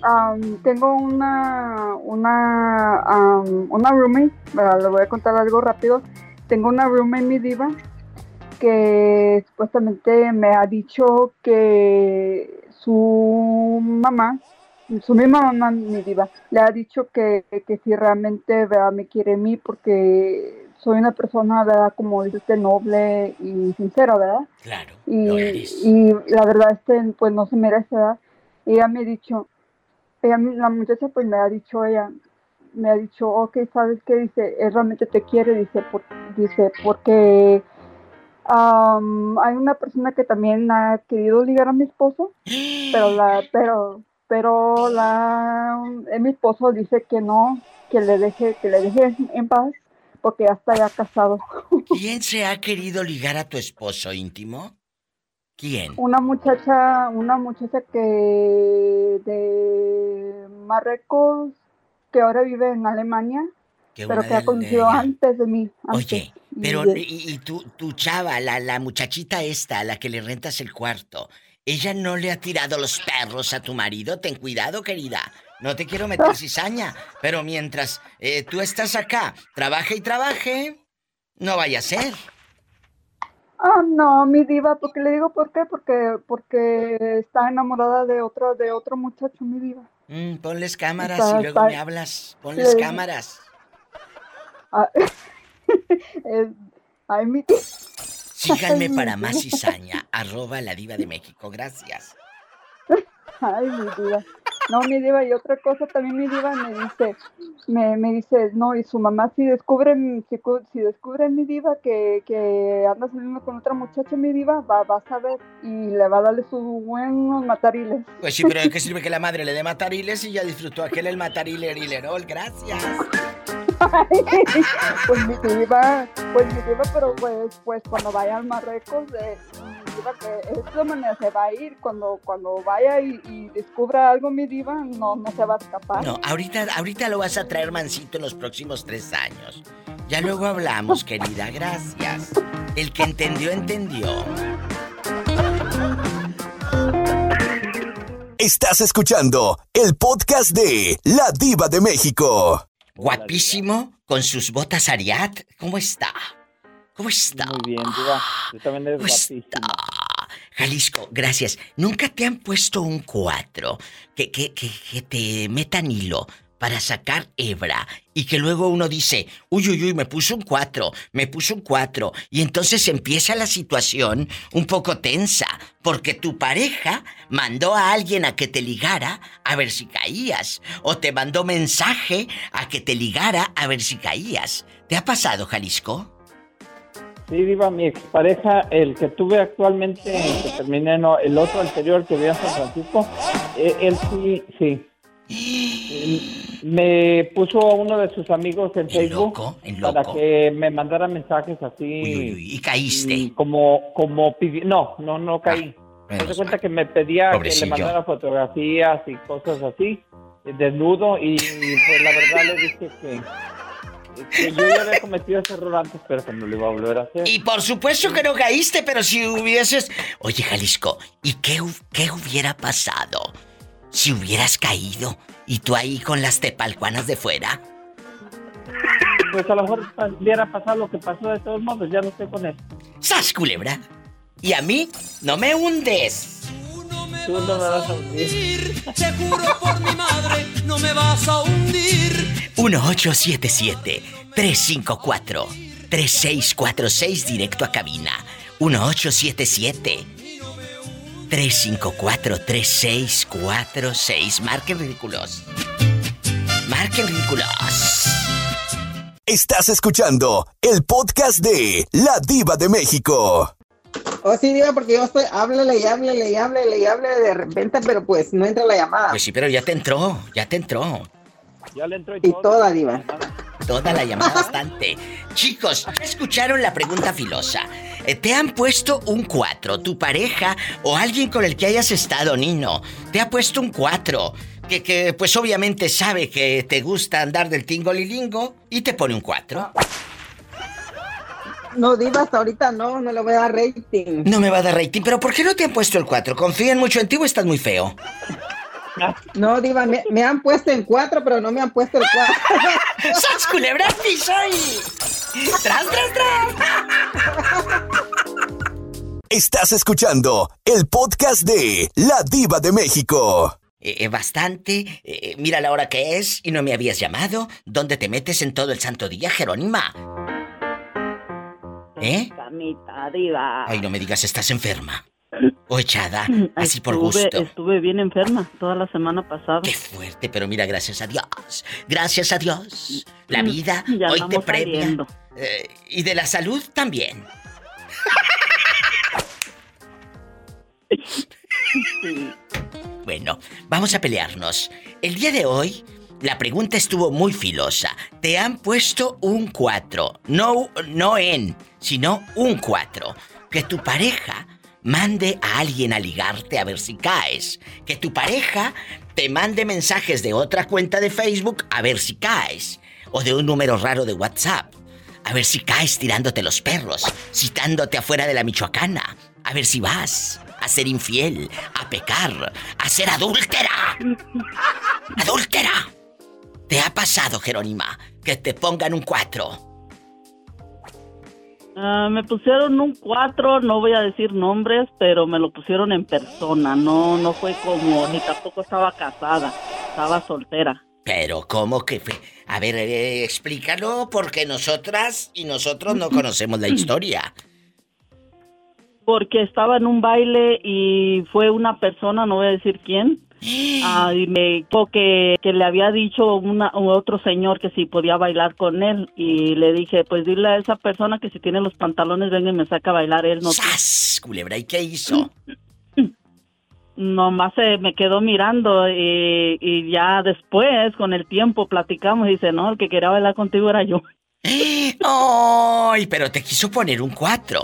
Am, tengo una, una, am, una roommate, le voy a contar algo rápido. Tengo una roommate, mi diva, que supuestamente me ha dicho que su mamá, su misma mamá, mi diva, le ha dicho que, que si realmente ¿verdad? me quiere a mí porque soy una persona, ¿verdad? Como dice usted, noble y sincera, ¿verdad? Claro. y, y la verdad este pues no se merece ¿verdad? ella me ha dicho ella la muchacha pues me ha dicho ella me ha dicho ok sabes qué dice él realmente te quiere dice dice porque am, hay una persona que también ha querido ligar a mi esposo pero la pero pero la eh, mi esposo dice que no que le deje que le deje en paz porque ya está ya casado ¿Quién se ha querido ligar a tu esposo íntimo? ¿Quién? Una muchacha, una muchacha que de Marruecos, que ahora vive en Alemania, Que pero que ha conocido antes de mí. antes. Oye, pero y, tu chava, la, la muchachita esta, a la que le rentas el cuarto, ¿ella no le ha tirado los perros a tu marido? Ten cuidado, querida. No te quiero meter cizaña, pero mientras eh, tú estás acá, trabaje y trabaje, no vaya a ser. Ah, no, mi diva, porque le digo por qué, porque porque está enamorada de otro de otro muchacho, mi diva. Mm, ponles cámaras Está- y luego está- me hablas. Ponles Sí. cámaras. Ah, es- ay, mi Síganme para más cizaña. Arroba la diva de México. Gracias. Ay, mi diva. No, mi diva, y otra cosa también mi diva me dice, me, me dice, no, y su mamá si descubre, si, si mi diva que, que anda saliendo con otra muchacha, mi diva, va, va a saber y le va a darle sus buenos matariles. Pues sí, pero ¿de qué sirve que la madre le dé matariles y ya disfrutó aquel el matariler Gracias. Pues mi diva, pues mi diva, pero pues, pues cuando vaya al Marruecos, eh, mi diva que es la manera se va a ir, cuando, cuando vaya y, y descubra algo mi diva, no, no se va a escapar. No, ahorita, ahorita lo vas a traer mansito en los próximos tres años. Ya luego hablamos, querida. Gracias. El que entendió, entendió. Estás escuchando el podcast de La Diva de México. Guapísimo, con sus botas Ariat. ¿Cómo está? ¿Cómo está? Muy bien, Diva. También eres guapísima. Jalisco, gracias. ¿Nunca te han puesto un cuatro que, que, que, que te metan hilo para sacar hebra y que luego uno dice, uy, uy, uy, me puso un cuatro, me puso un cuatro, y entonces empieza la situación un poco tensa, porque tu pareja mandó a alguien a que te ligara a ver si caías, o te mandó mensaje a que te ligara a ver si caías. ¿Te ha pasado, Jalisco? Sí, Diva, mi expareja, el que tuve actualmente, el que terminé, no, el otro anterior que vi en San Francisco, eh, él sí, sí. Me puso a uno de sus amigos en Facebook para loco. que me mandara mensajes así. ¿Y caíste? mm, Como, como pidi- No, no, no caí. Me di cuenta que me pedía que le mandara fotografías y cosas así, eh, desnudo, y pues la verdad le dije que, yo ya había cometido ese error antes, pero que no lo iba a volver a hacer. Y por supuesto que no caíste, pero si hubieses... Oye, Jalisco, ¿y qué, qué hubiera pasado si hubieras caído y tú ahí con las tepalcuanas de fuera? Pues a lo mejor hubiera pasado lo que pasó de todos modos, ya no estoy con él. ¡Sas, culebra! Y a mí, no me hundes. Tú no me vas a hundir. Te juro por mi madre, no me vas a hundir. 1877-354-3646 directo a cabina. 1877-354-3646. Marquen ridículos. Marquen ridículos. Estás escuchando el podcast de La Diva de México. Oh, sí, diga, porque yo estoy, háblele y háblele y háblele y háblele de repente, pero pues no entra la llamada. Pues sí, pero ya te entró, ya te entró. Ya le entró Y toda, Diva. Toda la llamada bastante. Chicos, ¿ya escucharon la pregunta filosa? Eh, ¿Te han puesto un 4? ¿Tu pareja o alguien con el que hayas estado, Nino? ¿Te ha puesto un 4? Que, que pues obviamente sabe que te gusta andar del tingolilingo y te pone un 4. No, Diva, hasta ahorita no, no le voy a dar rating. No me va a dar rating, pero ¿por qué no te han puesto el 4? ¿Confían mucho en ti o estás muy feo? No, Diva, me, me han puesto en cuatro, pero no me han puesto el cuatro. ¡Sas culebra al piso y... ¡Tras, tras, tras! Estás escuchando el podcast de La Diva de México. Eh, eh, bastante. Eh, mira la hora que es y no me habías llamado. ¿Dónde te metes en todo el santo día, Jerónima? ¿Eh? Camita, diva. Ay, no me digas, estás enferma. O echada, así por gusto. Estuve bien enferma toda la semana pasada. Qué fuerte, pero mira, gracias a Dios. Gracias a Dios. La Mm, vida ya hoy te premia. Eh, y de la salud también. Bueno, vamos a pelearnos. El día de hoy, la pregunta estuvo muy filosa. Te han puesto un 4. No, no en, sino un 4. Que tu pareja mande a alguien a ligarte a ver si caes. Que tu pareja te mande mensajes de otra cuenta de Facebook a ver si caes. O de un número raro de WhatsApp. A ver si caes tirándote los perros, citándote afuera de la Michoacana. A ver si vas a ser infiel, a pecar, a ser adúltera. ¡Adúltera! ¿Te ha pasado, Jerónima, que te pongan un 4? Ah, me pusieron un 4, no voy a decir nombres, pero me lo pusieron en persona. No, no fue como, ni tampoco estaba casada, estaba soltera. Pero, ¿cómo que fue? A ver, eh, explícalo, porque nosotras y nosotros no conocemos la historia. Porque estaba en un baile y fue una persona, no voy a decir quién, ah, y me dijo que, le había dicho una, otro señor que si podía bailar con él. Y le dije, pues dile a esa persona que si tiene los pantalones, venga y me saca a bailar él. No, ¡Sas! Culebra, ¿y qué hizo? Nomás se me quedó mirando y, y ya después, con el tiempo, platicamos y dice, no, el que quería bailar contigo era yo. ¡Ay! Pero te quiso poner un 4.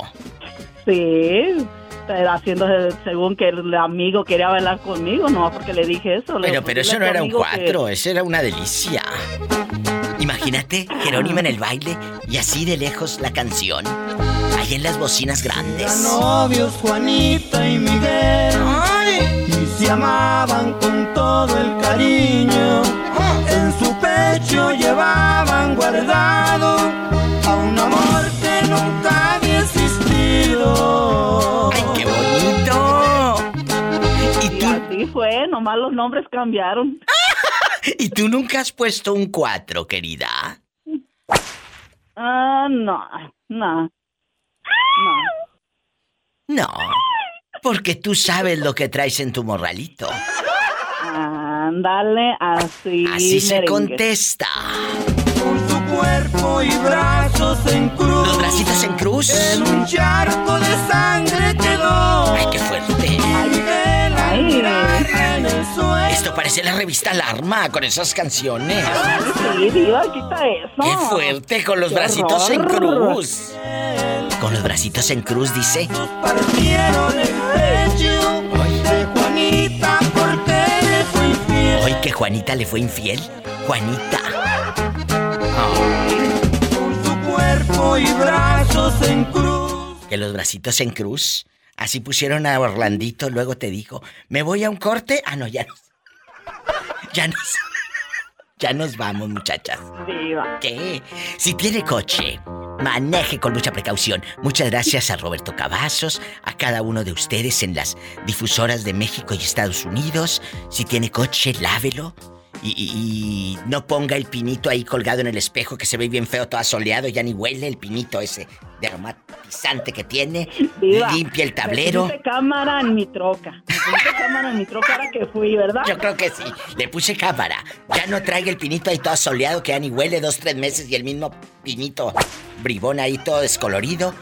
Sí, haciendo según que el amigo quería bailar conmigo, no porque le dije eso. Pero, pero "Dile eso no era un que- 4, eso era una delicia. Imagínate, Jerónima en el baile y así de lejos la canción. Ahí en las bocinas grandes. novios Juanita y Miguel y se amaban con todo el cariño. En su pecho llevaban guardado nomás los nombres cambiaron. ¿Y tú nunca has puesto un 4, querida? Ah, no, no. No. No. Porque tú sabes lo que traes en tu morralito. Ándale, así. Así se merengue. contesta. Su cuerpo y brazos en cruz. ¿Los bracitos en cruz? En un charco de sangre quedó. ¡Ay, qué fuerte! De la suelo. Esto parece la revista Alarma con esas canciones. Sí, diva, quita eso. ¡Qué fuerte! Con los ¡Qué bracitos en cruz. Con los bracitos en cruz, dice. Partieron el pecho de Juanita porque le fue infiel. Hoy que Juanita le fue infiel. Juanita. Su cuerpo y brazos en cruz. Que los bracitos en cruz. Así pusieron a Orlandito, luego te dijo, ¿me voy a un corte? Ah, no, ya no. Ya nos. Ya nos vamos, muchachas. Diva. ¿Qué? Si tiene coche, maneje con mucha precaución. Muchas gracias a Roberto Cavazos, a cada uno de ustedes en las difusoras de México y Estados Unidos. Si tiene coche, lávelo. Y, y- y no ponga el pinito ahí colgado en el espejo que se ve bien feo, todo asoleado, ya ni huele el pinito ese de aromatizante que tiene. Limpia el tablero. puse cámara en mi troca. Me puse cámara en mi troca ahora que fui, ¿verdad? Yo creo que sí. Le puse cámara. Ya no traiga el pinito ahí todo soleado que ya ni huele dos, tres meses y el mismo pinito bribón ahí todo descolorido.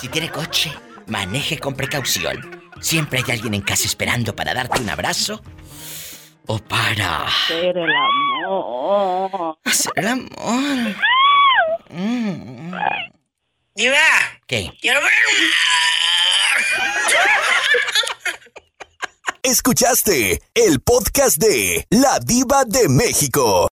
Si tiene coche, maneje con precaución. Siempre hay alguien en casa esperando para darte un abrazo o para Hacer el amor. hacer el amor? Mm. Diva, ¿Qué? quiero ver Escuchaste el podcast de La Diva de México.